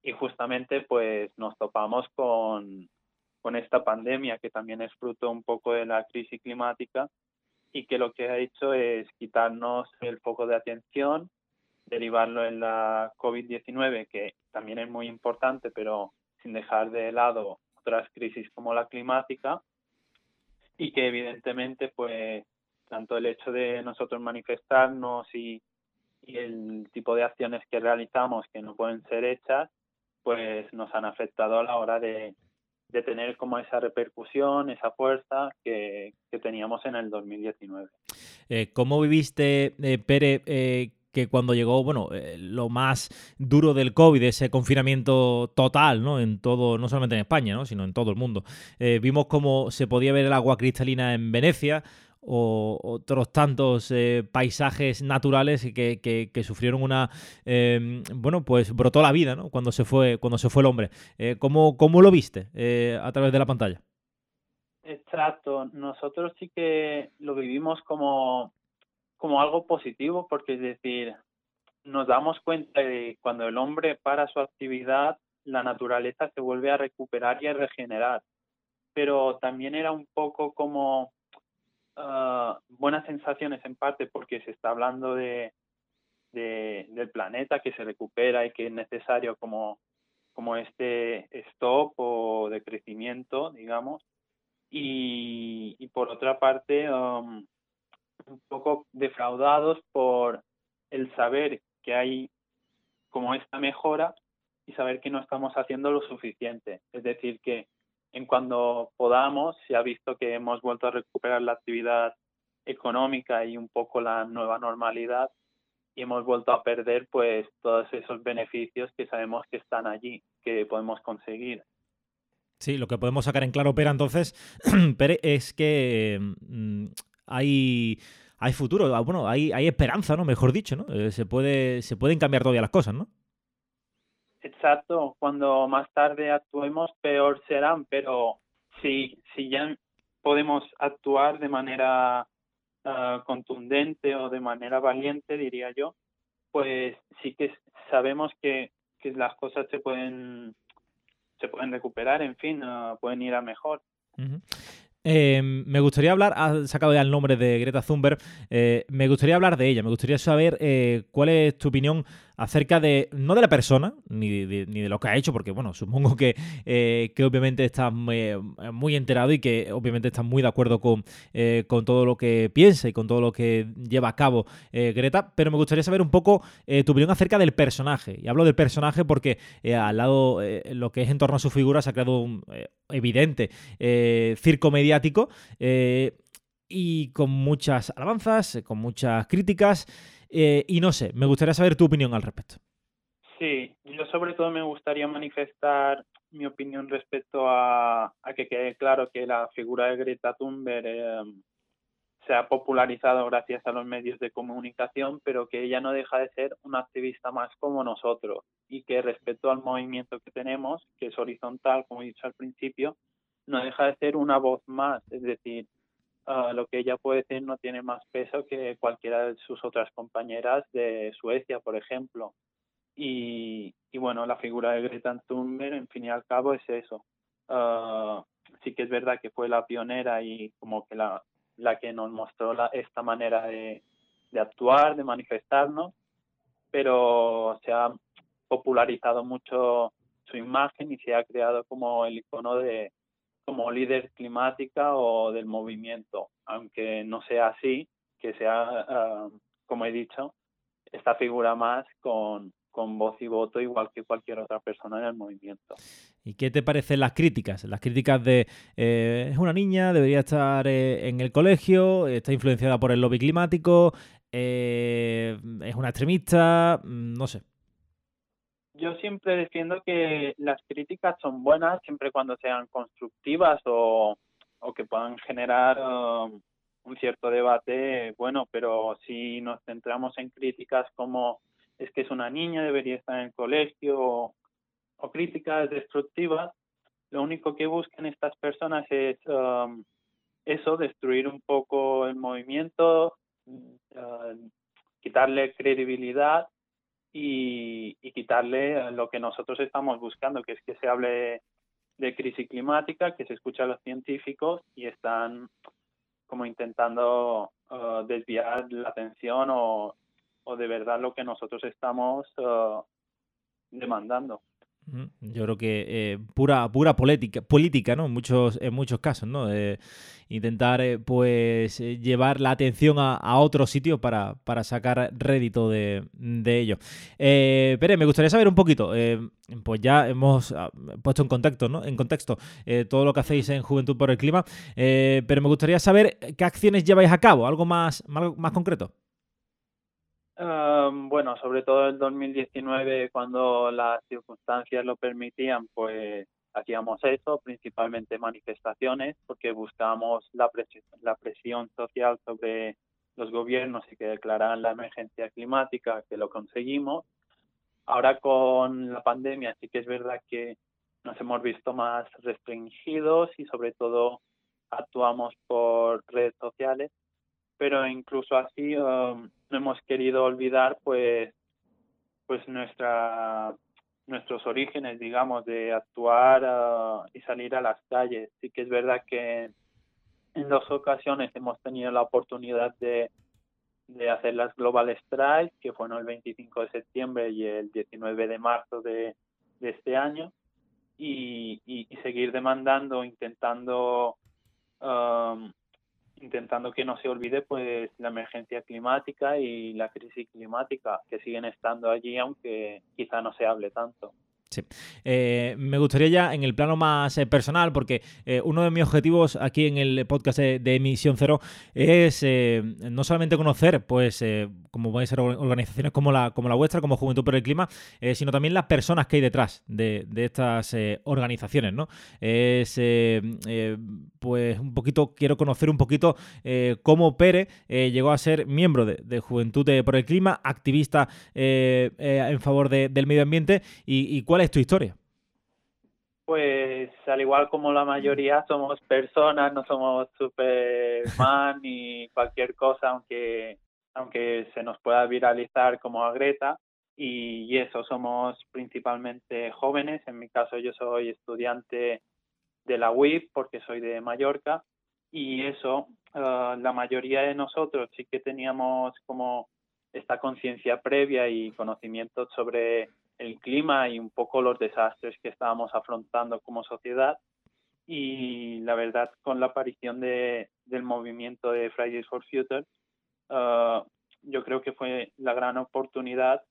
y justamente pues nos topamos con, con esta pandemia que también es fruto un poco de la crisis climática y que lo que ha hecho es quitarnos el foco de atención, derivarlo en la COVID-19, que también es muy importante, pero sin dejar de lado otras crisis como la climática, y que evidentemente pues tanto el hecho de nosotros manifestarnos y, el tipo de acciones que realizamos que no pueden ser hechas pues nos han afectado a la hora de, tener como esa repercusión, esa fuerza que, teníamos en el 2019.
Eh, ¿Cómo viviste, eh, Pere, eh, que cuando llegó, bueno, eh, lo más duro del COVID, ese confinamiento total, ¿no? En todo, no solamente en España, ¿no? Sino en todo el mundo. Eh, vimos cómo se podía ver el agua cristalina en Venecia o otros tantos eh, paisajes naturales que, sufrieron una em, bueno pues brotó la vida ¿no? cuando se fue cuando se fue el hombre ¿cómo, ¿cómo, lo viste a través de la pantalla
exacto nosotros sí que lo vivimos como como algo positivo porque es decir, nos damos cuenta de cuando el hombre para su actividad, la naturaleza se vuelve a recuperar y a regenerar. Pero también era un poco como ah, buenas sensaciones en parte porque se está hablando de, del planeta que se recupera y que es necesario como, como este stop o de crecimiento, digamos. Y, y por otra parte, um, un poco defraudados por el saber que hay como esta mejora y saber que no estamos haciendo lo suficiente. Es decir, que en cuando podamos, se ha visto que hemos vuelto a recuperar la actividad económica y un poco la nueva normalidad y hemos vuelto a perder pues todos esos beneficios que sabemos que están allí, que podemos conseguir.
Sí, lo que podemos sacar en claro, Pera, entonces, Pere, es que mm, hay, hay futuro, ah, bueno, hay, hay esperanza, ¿no? Mejor dicho, ¿no? Eh, se, puede, se pueden cambiar todavía las cosas, ¿no?
Exacto, cuando más tarde actuemos, peor serán, pero si, si ya podemos actuar de manera ah, contundente o de manera valiente, diría yo, pues sí que sabemos que que las cosas se pueden se pueden recuperar, en fin, pueden ir a mejor.
Eh, me gustaría hablar, has sacado ya el nombre de Greta Thunberg, eh, me gustaría hablar de ella, me gustaría saber eh, cuál es tu opinión acerca de, no de la persona, ni de, ni de lo que ha hecho, porque bueno, supongo que, eh, que obviamente estás muy, enterado y que obviamente estás muy de acuerdo con, eh, con, todo lo que piensa y con todo lo que lleva a cabo eh, Greta, pero me gustaría saber un poco tu opinión acerca del personaje. Y hablo del personaje porque al lado, lo que es en torno a su figura se ha creado un evidente circo mediático y con muchas alabanzas, con muchas críticas. Eh, y no sé, me gustaría saber tu opinión al respecto.
Sí, yo sobre todo me gustaría manifestar mi opinión respecto a, que quede claro que la figura de Greta Thunberg em, se ha popularizado gracias a los medios de comunicación, pero que ella no deja de ser una activista más como nosotros y que respecto al movimiento que tenemos, que es horizontal, como he dicho al principio, no deja de ser una voz más, es decir, Ah, lo que ella puede decir no tiene más peso que cualquiera de sus otras compañeras de Suecia, por ejemplo. Y, y bueno, la figura de Greta Thunberg, en fin y al cabo, es eso. Uh, sí que es verdad que fue la pionera y como que la, la que nos mostró la, esta manera de, de actuar, de manifestarnos, pero se ha popularizado mucho su imagen y se ha creado como el icono de, como líder climática o del movimiento, aunque no sea así, que sea, ah, como he dicho, esta figura más con, con voz y voto igual que cualquier otra persona en el movimiento.
¿Y qué te parecen las críticas? Las críticas de eh, es una niña, debería estar eh, en el colegio, está influenciada por el lobby climático, eh, es una extremista, mm, no sé
yo siempre defiendo que las críticas son buenas siempre cuando sean constructivas o, o que puedan generar um, un cierto debate bueno, pero si nos centramos en críticas como es que es una niña, debería estar en el colegio o, críticas destructivas, lo único que buscan estas personas es um, eso, destruir un poco el movimiento, uh, quitarle credibilidad y, quitarle lo que nosotros estamos buscando, que es que se hable de crisis climática, que se escucha a los científicos y están como intentando uh, desviar la atención o, o, de verdad lo que nosotros estamos uh, demandando.
Yo creo que eh, pura, pura política, política, ¿no? En muchos, en muchos casos, ¿no? intentar, eh, pues, eh, llevar la atención a, a otro sitio para, para, sacar rédito de, de ello. Pere, me gustaría saber un poquito, pues ya hemos ah, puesto en contacto, ¿no? En contexto todo lo que hacéis en Juventud por el Clima, pero me gustaría saber qué acciones lleváis a cabo, algo más, más concreto
bueno, sobre todo en 2019, cuando las circunstancias lo permitían, pues hacíamos eso, principalmente manifestaciones, porque buscábamos la, presión, la presión social sobre los gobiernos y que declararan la emergencia climática, que lo conseguimos. Ahora con la pandemia sí que es verdad que nos hemos visto más restringidos y sobre todo actuamos por redes sociales, pero incluso así um, no hemos querido olvidar pues pues nuestra nuestros orígenes digamos de actuar uh, y salir a las calles. Sí que es verdad que en dos ocasiones hemos tenido la oportunidad de de hacer las Global Strikes, que fueron el 25 de septiembre y el 19 de marzo de, de este año, y, y, seguir demandando, intentando um, intentando que no se olvide pues la emergencia climática y la crisis climática que siguen estando allí aunque quizá no se hable tanto.
Sí. Eh, me gustaría ya en el plano más eh, personal, porque eh, uno de mis objetivos aquí en el podcast de, Emisión Cero es no solamente conocer, pues, como pueden ser organizaciones como la, como la vuestra, como Juventud por el Clima, sino también las personas que hay detrás de, estas organizaciones, ¿no? Es, pues, un poquito, quiero conocer un poquito cómo Pere llegó a ser miembro de, Juventud por el Clima, activista en favor del medio ambiente y, y cuál es tu historia?
Pues al igual como la mayoría somos personas, no somos Superman ni cualquier cosa, aunque aunque se nos pueda viralizar como a Greta. y, eso, somos principalmente jóvenes. En mi caso yo soy estudiante de la UIP porque soy de Mallorca y eso, eh, la mayoría de nosotros sí que teníamos como esta conciencia previa y conocimiento sobre el clima y un poco los desastres que estábamos afrontando como sociedad. Y la verdad, con la aparición de, del movimiento de Fridays for Future, uh, yo creo que fue la gran oportunidad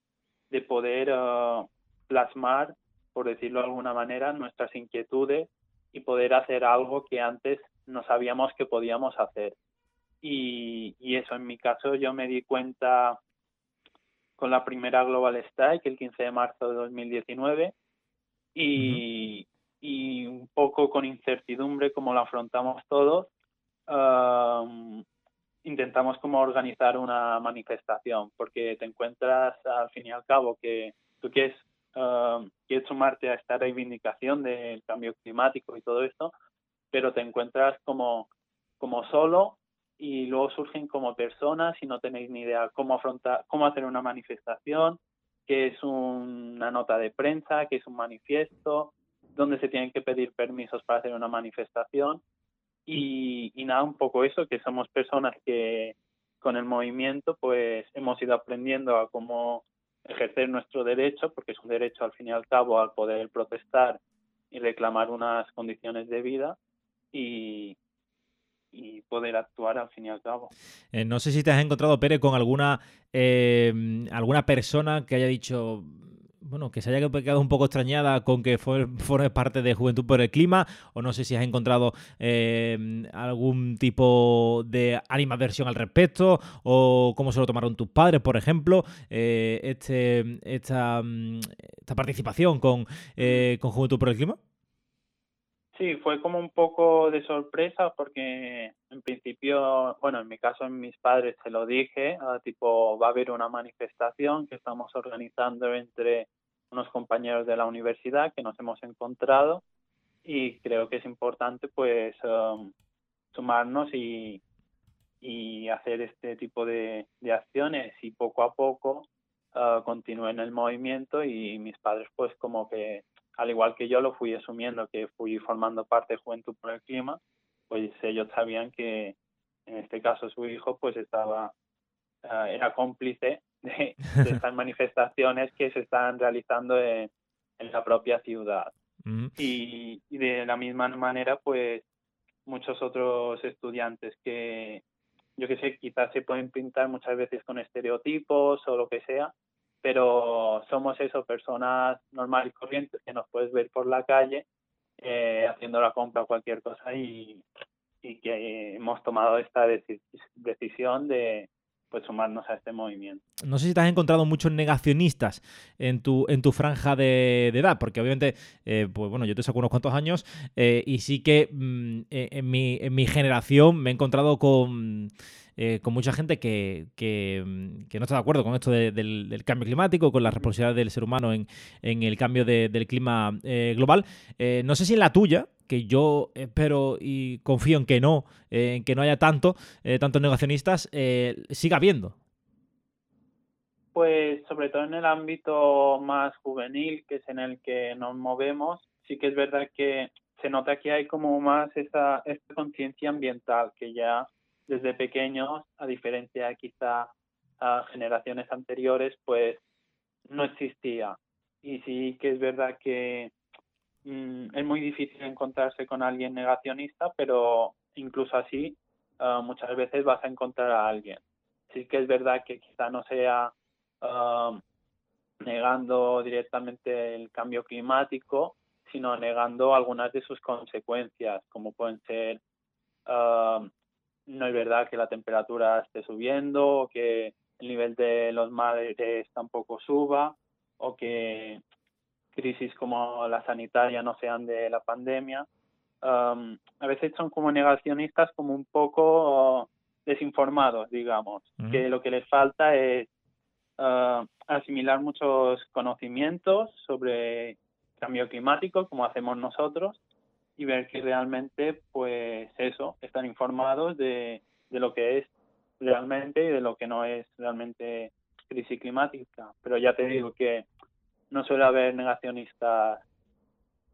de poder uh, plasmar, por decirlo de alguna manera, nuestras inquietudes y poder hacer algo que antes no sabíamos que podíamos hacer. Y, y eso, en mi caso, yo me di cuenta con la primera Global Strike el 15 de marzo de 2019 y, y un poco con incertidumbre como lo afrontamos todos, intentamos como organizar una manifestación porque te encuentras al fin y al cabo que tú quieres, quieres sumarte a esta reivindicación del cambio climático y todo esto, pero te encuentras como, como solo y luego surgen como personas y no tenéis ni idea cómo afrontar, cómo hacer una manifestación, qué es una nota de prensa, qué es un manifiesto, dónde se tienen que pedir permisos para hacer una manifestación. Y, y nada, un poco eso, que somos personas que con el movimiento pues hemos ido aprendiendo a cómo ejercer nuestro derecho, porque es un derecho al fin y al cabo al poder protestar y reclamar unas condiciones de vida. Y, y poder actuar al fin y al cabo.
Eh, no sé si te has encontrado, Pérez, con alguna, eh, alguna persona que haya dicho, bueno, que se haya quedado un poco extrañada con que formes parte de Juventud por el Clima, o no sé si has encontrado eh, algún tipo de animadversión al respecto, o cómo se lo tomaron tus padres, por ejemplo, este, esta, esta participación con, con Juventud por el Clima.
Sí, fue como un poco de sorpresa porque en principio, bueno, en mi caso en mis padres se lo dije, ah, tipo va a haber una manifestación que estamos organizando entre unos compañeros de la universidad que nos hemos encontrado y creo que es importante pues um, sumarnos y, y hacer este tipo de, de acciones y poco a poco uh, el movimiento y mis padres pues como que al igual que yo lo fui asumiendo que fui formando parte de Juventud por el Clima, pues ellos sabían que en este caso su hijo pues estaba, ah, era cómplice de, estas manifestaciones que se están realizando en, la propia ciudad. y, de la misma manera pues muchos otros estudiantes que yo que sé, quizás se pueden pintar muchas veces con estereotipos o lo que sea, pero somos eso, personas normales y corrientes que nos puedes ver por la calle eh, haciendo la compra o cualquier cosa y, y que hemos tomado esta decisión de pues sumarnos a este movimiento.
No sé si te has encontrado muchos negacionistas en tu, en tu franja de, edad, porque obviamente, eh, pues bueno, yo te saco unos cuantos años eh, y sí que mm, en, mi, en mi generación me he encontrado con eh, con mucha gente que, mm, que, no está de acuerdo con esto del, cambio climático, con la responsabilidad del ser humano en, en el cambio del clima eh, global. Eh, no sé si en la tuya, que yo espero y confío en que no, en que no haya tanto, tantos negacionistas, siga habiendo.
Pues sobre todo en el ámbito más juvenil, que es en el que nos movemos, sí que es verdad que se nota que hay como más esa, esta conciencia ambiental, que ya desde pequeños, a diferencia quizá a generaciones anteriores, pues no existía. Y sí que es verdad que mm, es muy difícil encontrarse con alguien negacionista, pero incluso así ah, muchas veces vas a encontrar a alguien. Sí que es verdad que quizá no sea ah, negando directamente el cambio climático, sino negando algunas de sus consecuencias, como pueden ser uh, no es verdad que la temperatura esté subiendo o que el nivel de los mares tampoco suba o que crisis como la sanitaria no sean de la pandemia. Um, a veces son como negacionistas como un poco desinformados, digamos, que lo que les falta es uh, asimilar muchos conocimientos sobre cambio climático, como hacemos nosotros, y ver que realmente, pues eso, están informados de, de lo que es realmente y de lo que no es realmente crisis climática, pero ya te digo que no suele haber negacionistas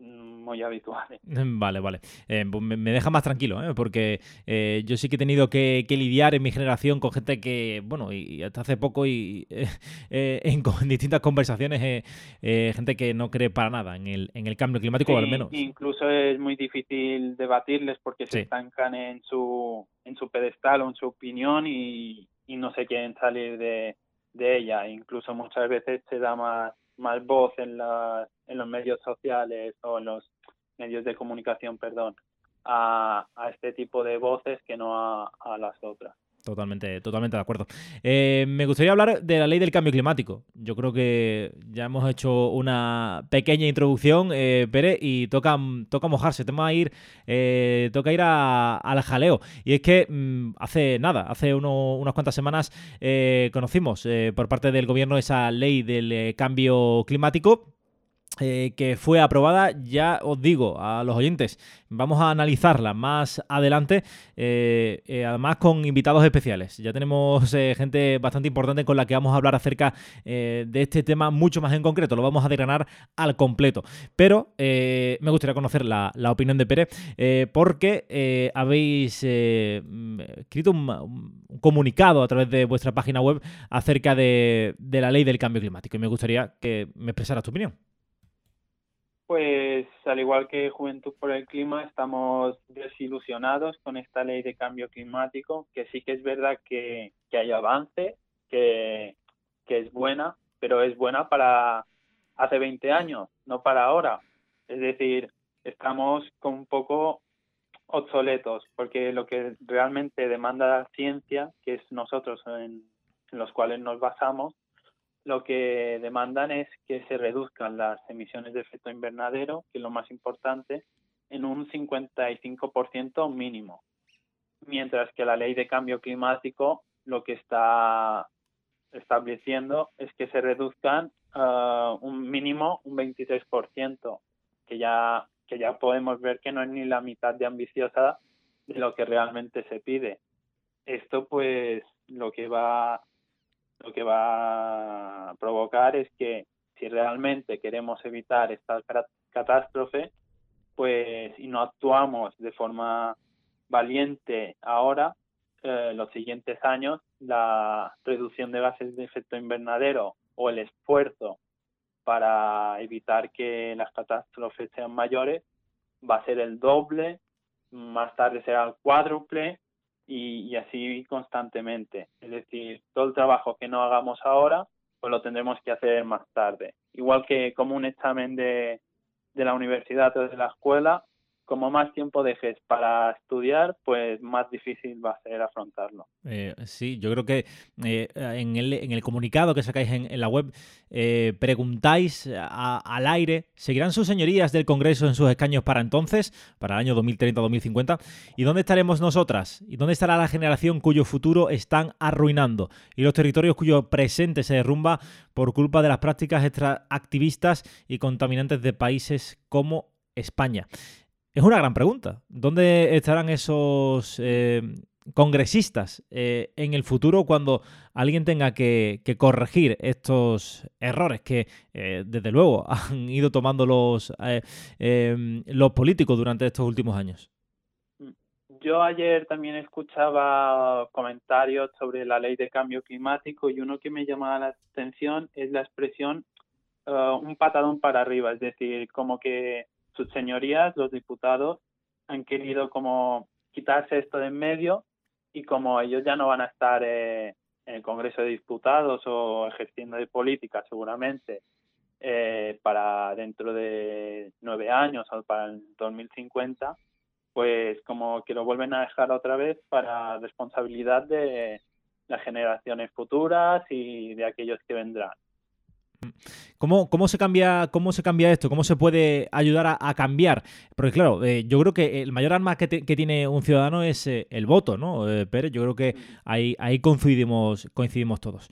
muy habituales.
Vale, vale. Eh, pues me deja más tranquilo, ¿eh? porque eh, yo sí que he tenido que, lidiar en mi generación con gente que, bueno, y hasta hace poco y en, distintas conversaciones, gente que no cree para nada en el, en el cambio climático, al menos.
Incluso es muy difícil debatirles porque se estancan en su, en su pedestal o en su opinión y, y no se quieren salir de, de ella. Incluso muchas veces se da más más voz en, la, en los medios sociales o en los medios de comunicación, perdón, a, a este tipo de voces que no a, a las otras.
Totalmente, totalmente de acuerdo. Eh, me gustaría hablar de la ley del cambio climático. Yo creo que ya hemos hecho una pequeña introducción, eh, Pérez, y toca, toca mojarse, toca ir, eh, toca ir al jaleo. Y es que mm, hace nada, hace unas cuantas semanas conocimos por parte del gobierno esa ley del cambio climático eh, que fue aprobada, ya os digo a los oyentes, vamos a analizarla más adelante, eh, eh, además con invitados especiales. Ya tenemos gente bastante importante con la que vamos a hablar acerca de este tema mucho más en concreto, lo vamos a desgranar al completo. Pero me gustaría conocer la, opinión de Pérez, porque habéis escrito un, comunicado a través de vuestra página web acerca de, de la ley del cambio climático y me gustaría que me expresaras tu opinión.
Pues al igual que Juventud por el Clima, estamos desilusionados con esta ley de cambio climático, que sí que es verdad que, hay avance, que, es buena, pero es buena para hace 20 años, no para ahora. Es decir, estamos con un poco obsoletos, porque lo que realmente demanda la ciencia, que es nosotros en los cuales nos basamos, lo que demandan es que se reduzcan las emisiones de efecto invernadero, que es lo más importante, en un 55% mínimo. Mientras que la ley de cambio climático lo que está estableciendo es que se reduzcan uh, un mínimo un 23%, que ya, que ya podemos ver que no es ni la mitad de ambiciosa de lo que realmente se pide. Esto pues lo que va lo que va a provocar es que si realmente queremos evitar esta catástrofe, pues y no actuamos de forma valiente ahora, eh, los siguientes años, la reducción de gases de efecto invernadero o el esfuerzo para evitar que las catástrofes sean mayores va a ser el doble, más tarde será el cuádruple y, así constantemente. Es decir, todo el trabajo que no hagamos ahora, pues lo tendremos que hacer más tarde. Igual que como un examen de, de la universidad o de la escuela, como más tiempo dejes para estudiar, pues más difícil va a ser afrontarlo.
Eh, sí, yo creo que eh, en, el, comunicado que sacáis en, la web eh, preguntáis al aire, ¿seguirán sus señorías del Congreso en sus escaños para entonces, para el año 2030-2050? ¿Y dónde estaremos nosotras? ¿Y dónde estará la generación cuyo futuro están arruinando? Y los territorios cuyo presente se derrumba por culpa de las prácticas extraactivistas y contaminantes de países como España. Es una gran pregunta. ¿Dónde estarán esos eh, congresistas eh, en el futuro cuando alguien tenga que, corregir estos errores que, eh, desde luego, han ido tomando los, em, los políticos durante estos últimos años?
Yo ayer también escuchaba comentarios sobre la ley de cambio climático y uno que me llamaba la atención es la expresión un patadón para arriba, es decir, como que sus señorías, los diputados, han querido como quitarse esto de en medio y como ellos ya no van a estar eh, en el Congreso de Diputados o ejerciendo de política seguramente eh, para dentro de nueve años o para el 2050, pues como que lo vuelven a dejar otra vez para responsabilidad de las generaciones futuras y de aquellos que vendrán.
¿Cómo, cómo, se cambia, ¿Cómo se cambia esto? ¿Cómo se puede ayudar a, cambiar? Porque claro, eh, yo creo que el mayor arma que, tiene un ciudadano es eh, el voto, ¿no? Eh, Pérez, yo creo que ahí, ahí coincidimos, coincidimos todos.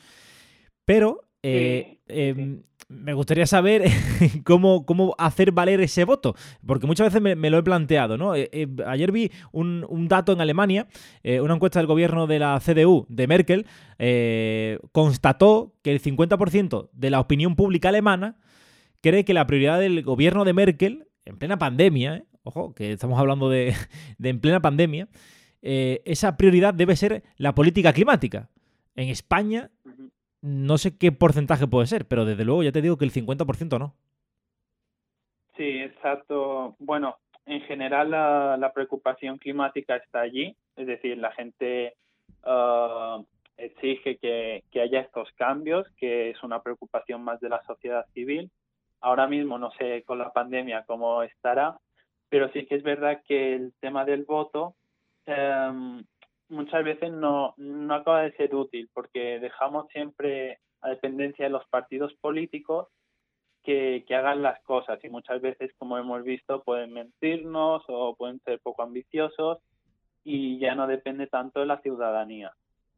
Pero em, me gustaría saber cómo, cómo hacer valer ese voto, porque muchas veces me, lo he planteado, ¿no? Eh, eh, ayer vi un, dato en Alemania, eh, una encuesta del gobierno de la CDU de Merkel, constató que el 50% de la opinión pública alemana cree que la prioridad del gobierno de Merkel, en plena pandemia, ojo, que estamos hablando de, en plena pandemia, esa prioridad debe ser la política climática. En España no sé qué porcentaje puede ser, pero desde luego ya te digo que el 50% no.
Sí, exacto. Bueno, en general la, preocupación climática está allí, es decir, la gente ah, exige que, haya estos cambios, que es una preocupación más de la sociedad civil. Ahora mismo no sé con la pandemia cómo estará, pero sí que es verdad que el tema del voto em, muchas veces no, no acaba de ser útil porque dejamos siempre a dependencia de los partidos políticos que, que, hagan las cosas y muchas veces, como hemos visto, pueden mentirnos o pueden ser poco ambiciosos y ya no depende tanto de la ciudadanía.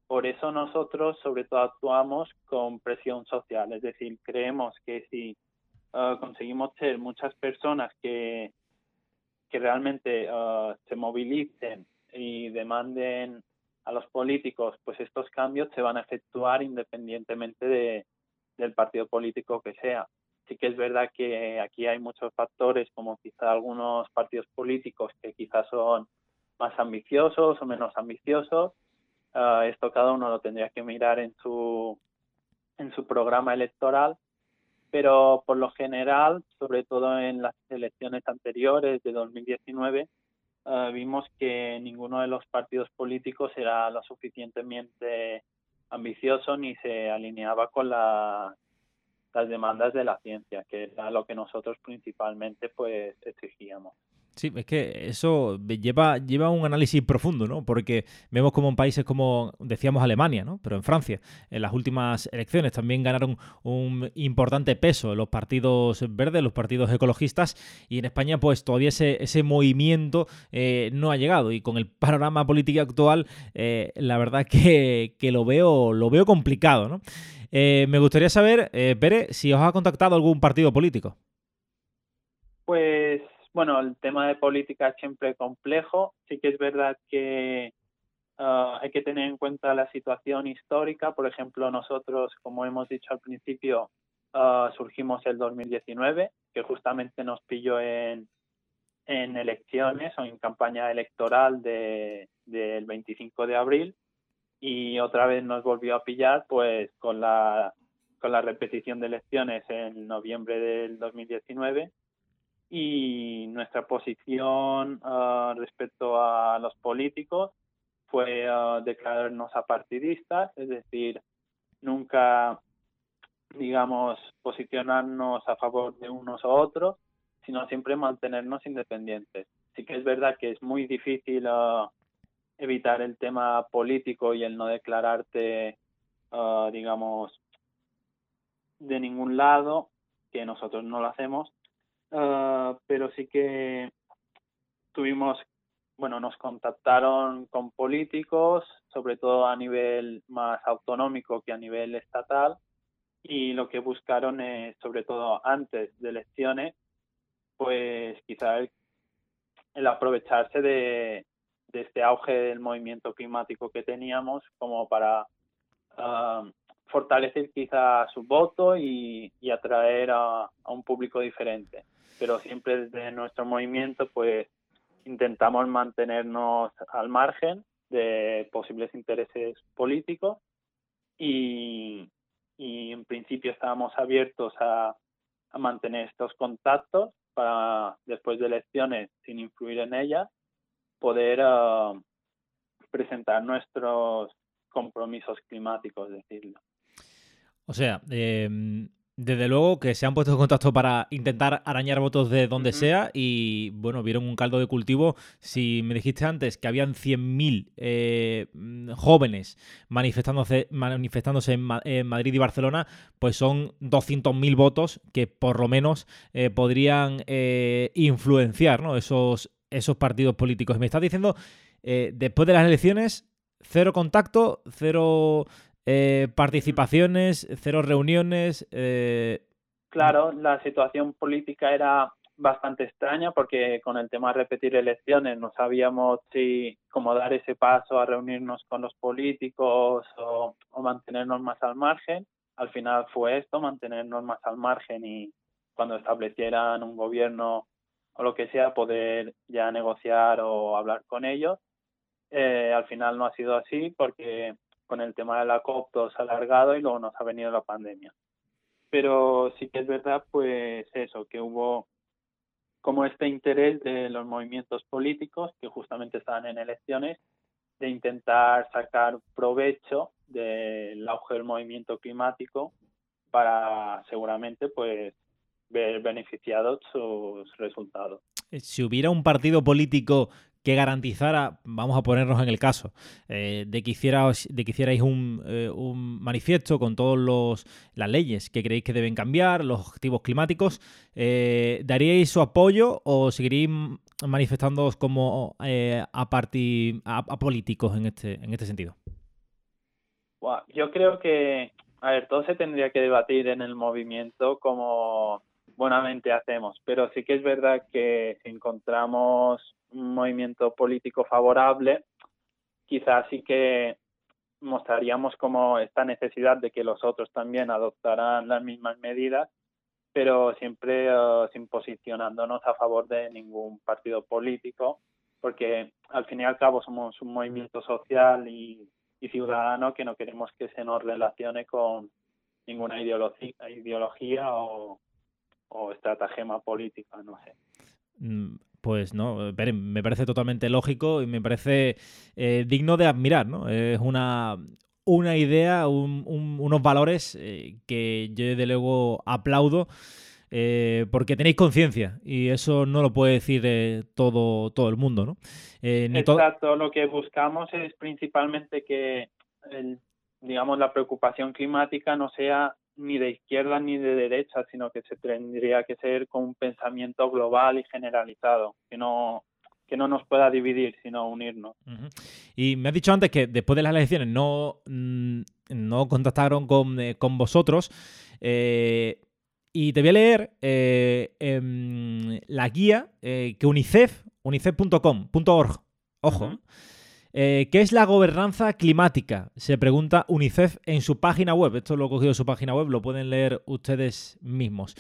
Por eso nosotros sobre todo actuamos con presión social, es decir, creemos que si uh, conseguimos ser muchas personas que, que realmente uh, se movilicen y demanden a los políticos, pues estos cambios se van a efectuar independientemente de, del partido político que sea. Sí que es verdad que aquí hay muchos factores, como quizá algunos partidos políticos que quizás son más ambiciosos o menos ambiciosos. Ah, esto cada uno lo tendría que mirar en su, en su programa electoral, pero por lo general, sobre todo en las elecciones anteriores de 2019, Ah, vimos que ninguno de los partidos políticos era lo suficientemente ambicioso ni se alineaba con las demandas de la ciencia, que era lo que nosotros principalmente pues exigíamos.
Sí, es que eso lleva, lleva un análisis profundo, ¿no? Porque vemos como en países como, decíamos, Alemania, ¿no? Pero en Francia, en las últimas elecciones también ganaron un importante peso los partidos verdes, los partidos ecologistas, y en España, pues todavía ese, ese movimiento eh, no ha llegado. Y con el panorama político actual, eh, la verdad que, que, lo, veo, lo veo complicado, ¿no? Eh, me gustaría saber, Pere, si os ha contactado algún partido político.
Pues bueno, el tema de política es siempre complejo. Sí que es verdad que ah, hay que tener en cuenta la situación histórica. Por ejemplo, nosotros, como hemos dicho al principio, uh, surgimos el 2019, que justamente nos pilló en, en elecciones o en campaña electoral de, del 25 de abril y otra vez nos volvió a pillar pues con la con la repetición de elecciones en noviembre del 2019 y nuestra posición uh, respecto a los políticos fue uh, declararnos apartidistas, es decir, nunca, digamos, posicionarnos a favor de unos u otros, sino siempre mantenernos independientes. Sí que es verdad que es muy difícil uh, evitar el tema político y el no declararte, digamos, de ningún lado, que nosotros no lo hacemos, Ah, pero sí que tuvimos, bueno, nos contactaron con políticos, sobre todo a nivel más autonómico que a nivel estatal, y lo que buscaron es, sobre todo antes de elecciones, pues quizá el, aprovecharse de, este auge del movimiento climático que teníamos como para uh, fortalecer quizá su voto y, atraer a, un público diferente. Pero siempre desde nuestro movimiento pues intentamos mantenernos al margen de posibles intereses políticos y, en principio estábamos abiertos a, mantener estos contactos para después de elecciones, sin influir en ellas, poder ah, presentar nuestros compromisos climáticos, decirlo.
O sea, em, desde luego que se han puesto en contacto para intentar arañar votos de donde sea y, bueno, vieron un caldo de cultivo. Si me dijiste antes que habían 100.000 eh, jóvenes manifestándose, manifestándose en, Madrid y Barcelona, pues son 200.000 votos que por lo menos eh, podrían eh, influenciar ¿no? esos, esos partidos políticos. Me estás diciendo, después de las elecciones, cero contacto, cero eh, participaciones, cero reuniones. Eh,
claro, la situación política era bastante extraña porque con el tema de repetir elecciones no sabíamos si cómo dar ese paso a reunirnos con los políticos o, o mantenernos más al margen. Al final fue esto, mantenernos más al margen y cuando establecieran un gobierno o lo que sea, poder ya negociar o hablar con ellos. Eh, al final no ha sido así porque con el tema de la COP todo se ha alargado y luego nos ha venido la pandemia. Pero sí que es verdad, pues eso, que hubo como este interés de los movimientos políticos que justamente estaban en elecciones de intentar sacar provecho del auge del movimiento climático para seguramente pues ver beneficiados sus resultados.
Eh, si hubiera un partido político que garantizara, vamos a ponernos en el caso, eh, de, que hicierais, de que hicierais un, eh, un manifiesto con todas las leyes que creéis que deben cambiar, los objetivos climáticos, ¿daríais su apoyo o seguiríais manifestándoos como a, políticos en este, en este sentido?
yo creo que, a ver, todo se tendría que debatir en el movimiento como buenamente hacemos, pero sí que es verdad que si encontramos un movimiento político favorable, quizás sí que mostraríamos como esta necesidad de que los otros también adoptaran las mismas medidas, pero siempre uh, sin posicionándonos a favor de ningún partido político, porque al fin y al cabo somos un movimiento social y, y ciudadano que no queremos que se nos relacione con ninguna ideología, ideología o, o estratagema política, no sé.
Mm, pues no, me parece totalmente lógico y me parece eh, digno de admirar, ¿no? Es una, una idea, unos valores eh, que yo desde luego aplaudo. Eh, porque tenéis conciencia y eso no lo puede decir todo, todo el mundo, ¿no?
Exacto, lo que buscamos es principalmente que, digamos, la preocupación climática no sea ni de izquierda ni de derecha, sino que se tendría que ser con un pensamiento global y generalizado, que no que no nos pueda dividir, sino unirnos.
Y me has dicho antes que después de las elecciones no, mm, no contactaron con, eh, vosotros. Eh, y te voy a leer eh, em, la guía que UNICEF, unicef.com.org, ojo, eh, ¿Qué es la gobernanza climática? Se pregunta UNICEF en su página web. Esto lo he cogido de su página web, lo pueden leer ustedes mismos.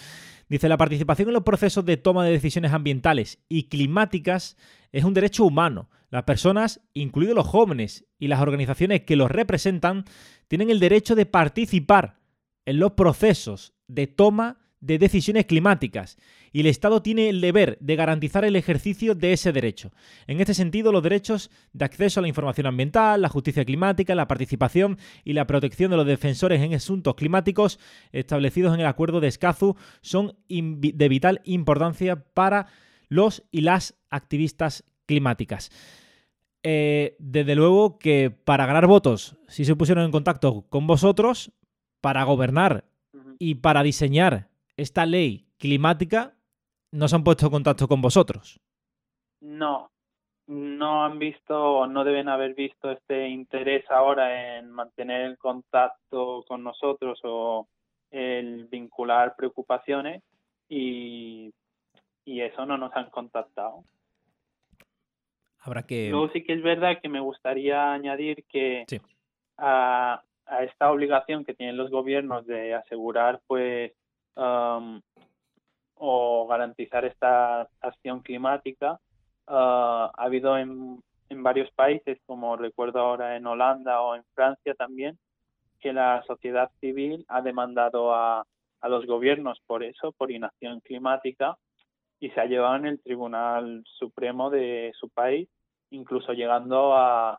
Dice, la participación en los procesos de toma de decisiones ambientales y climáticas es un derecho humano. Las personas, incluidos los jóvenes y las organizaciones que los representan, tienen el derecho de participar en los procesos de toma de decisiones climáticas y el Estado tiene el deber de garantizar el ejercicio de ese derecho. En este sentido, los derechos de acceso a la información ambiental, la justicia climática, la participación y la protección de los defensores en asuntos climáticos establecidos en el Acuerdo de Escazú son de vital importancia para los y las activistas climáticas. Eh, desde luego que para ganar votos, si se pusieron en contacto con vosotros, para gobernar y para diseñar esta ley climática no se han puesto en contacto con vosotros.
No, no han visto, no deben haber visto este interés ahora en mantener el contacto con nosotros o el vincular preocupaciones y, y eso no nos han contactado.
Habrá que.
Luego sí que es verdad que me gustaría añadir que a, a esta obligación que tienen los gobiernos de asegurar pues o garantizar esta acción climática. Ah, ha habido en, varios países, como recuerdo ahora en Holanda o en Francia también, que la sociedad civil ha demandado a, los gobiernos por eso, por inacción climática, y se ha llevado en el Tribunal Supremo de su país, incluso llegando a,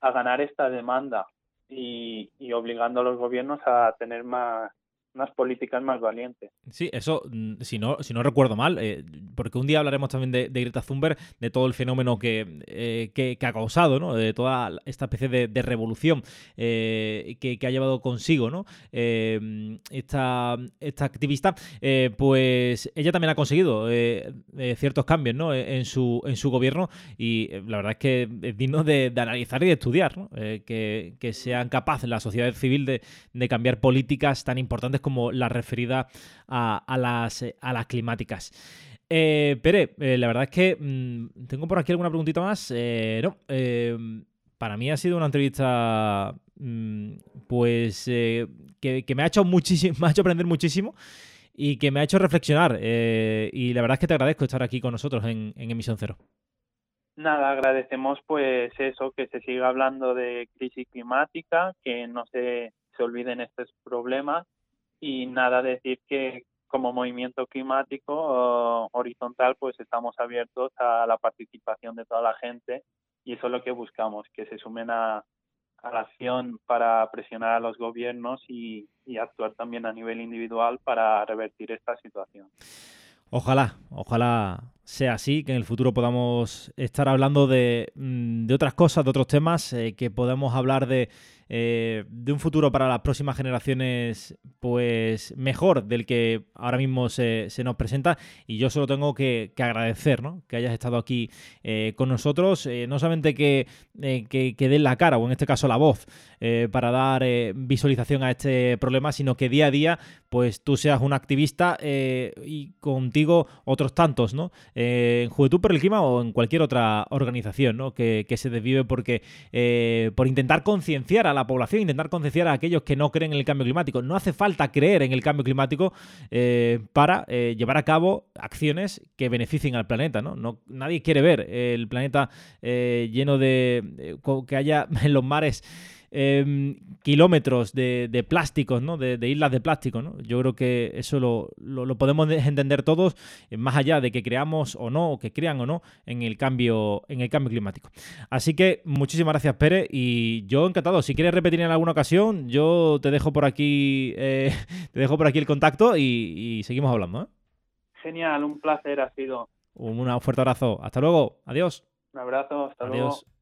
ganar esta demanda y obligando a los gobiernos a tener más unas políticas más valientes.
Sí, eso, mm, si no, si no recuerdo mal, eh, porque un día hablaremos también de, Greta Thunberg, de todo el fenómeno que, eh, que, ha causado, ¿no? De toda esta especie de, revolución eh, que, ha llevado consigo, ¿no? esta, esta activista, pues ella también ha conseguido ciertos cambios, ¿no? En su, en su gobierno y la verdad es que es digno de, analizar y de estudiar, que, que, sean capaces la sociedad civil de, de cambiar políticas tan importantes como la referida a, las, a las climáticas. Eh, Pere, eh, la verdad es que mm, tengo por aquí alguna preguntita más. Eh, no, para mí ha sido una entrevista, mm, pues, que, me ha hecho muchísimo, me ha hecho aprender muchísimo y que me ha hecho reflexionar. y la verdad es que te agradezco estar aquí con nosotros en, en Emisión Cero.
Nada, agradecemos pues eso, que se siga hablando de crisis climática, que no se, se olviden estos problemas y nada, decir que como movimiento climático horizontal pues estamos abiertos a la participación de toda la gente y eso es lo que buscamos, que se sumen a, la acción para presionar a los gobiernos y, y actuar también a nivel individual para revertir esta situación.
Ojalá, ojalá sea así, que en el futuro podamos estar hablando de, mm, otras cosas, de otros temas, eh, que podamos hablar de eh, de un futuro para las próximas generaciones pues mejor del que ahora mismo se, nos presenta y yo solo tengo que, agradecer ¿no? que hayas estado aquí eh, con nosotros, no solamente que, que, den la cara o en este caso la voz para dar visualización a este problema, sino que día a día pues tú seas un activista y contigo otros tantos, ¿no? En Juventud por el Clima o en cualquier otra organización ¿no? que, se desvive porque por intentar concienciar a la población, intentar concienciar a aquellos que no creen en el cambio climático. No hace falta creer en el cambio climático eh, para eh, llevar a cabo acciones que beneficien al planeta. ¿no? nadie quiere ver el planeta eh, lleno de... que haya en los mares Em, kilómetros de, de, plásticos, ¿no? De, islas de plástico. ¿no? Yo creo que eso lo, lo, podemos entender todos, eh, más allá de que creamos o no, o que crean o no en el cambio, en el cambio climático. Así que muchísimas gracias, Pérez, y yo encantado. Si quieres repetir en alguna ocasión, yo te dejo por aquí, eh, te dejo por aquí el contacto y, seguimos hablando. ¿eh?
Genial, un placer ha sido.
Un fuerte abrazo. Hasta luego. Adiós.
Un abrazo. Hasta Adiós. luego.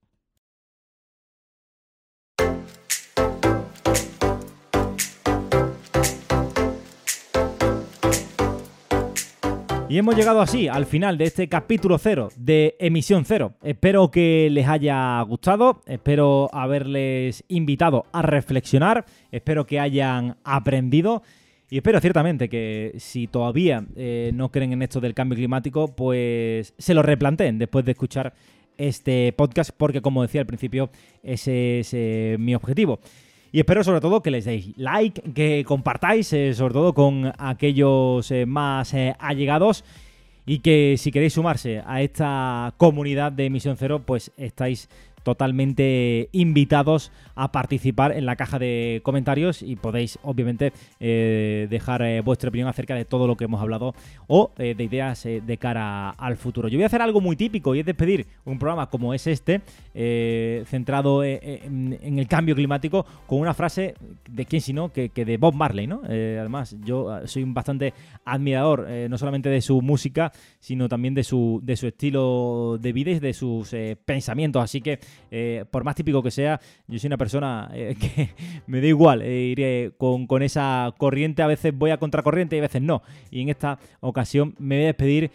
Y hemos llegado así al final de este capítulo cero de Emisión Cero. Espero que les haya gustado, espero haberles invitado a reflexionar, espero que hayan aprendido. Y espero ciertamente que si todavía eh, no creen en esto del cambio climático, pues se lo replanteen después de escuchar este podcast, porque como decía al principio, ese es eh, mi objetivo. Y espero sobre todo que les deis like, que compartáis, eh, sobre todo con aquellos eh, más eh, allegados. Y que si queréis sumarse a esta comunidad de Emisión Cero, pues estáis totalmente invitados a participar en la caja de comentarios y podéis obviamente eh, dejar eh, vuestra opinión acerca de todo lo que hemos hablado o eh, de ideas de cara al futuro. Yo voy a hacer algo muy típico y es despedir un programa como es este, centrado en, el cambio climático, con una frase de quién sino que, que de Bob Marley, ¿no? además, yo soy un bastante admirador no solamente de su música, sino también de su, de su estilo de vida y de sus pensamientos. Así que eh, por más típico que sea, yo soy una persona eh, que me da igual, eh, iré con, esa corriente, a veces voy a contracorriente y a veces no. Y en esta ocasión me voy a despedir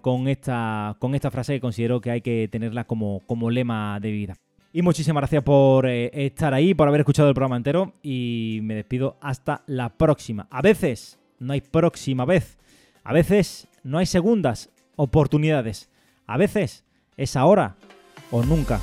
con, esta, con esta frase que considero que hay que tenerla como, como lema de vida. Y muchísimas gracias por estar ahí, por haber escuchado el programa entero y me despido hasta la próxima. A veces no hay próxima vez, a veces no hay segundas oportunidades, a veces es ahora o nunca.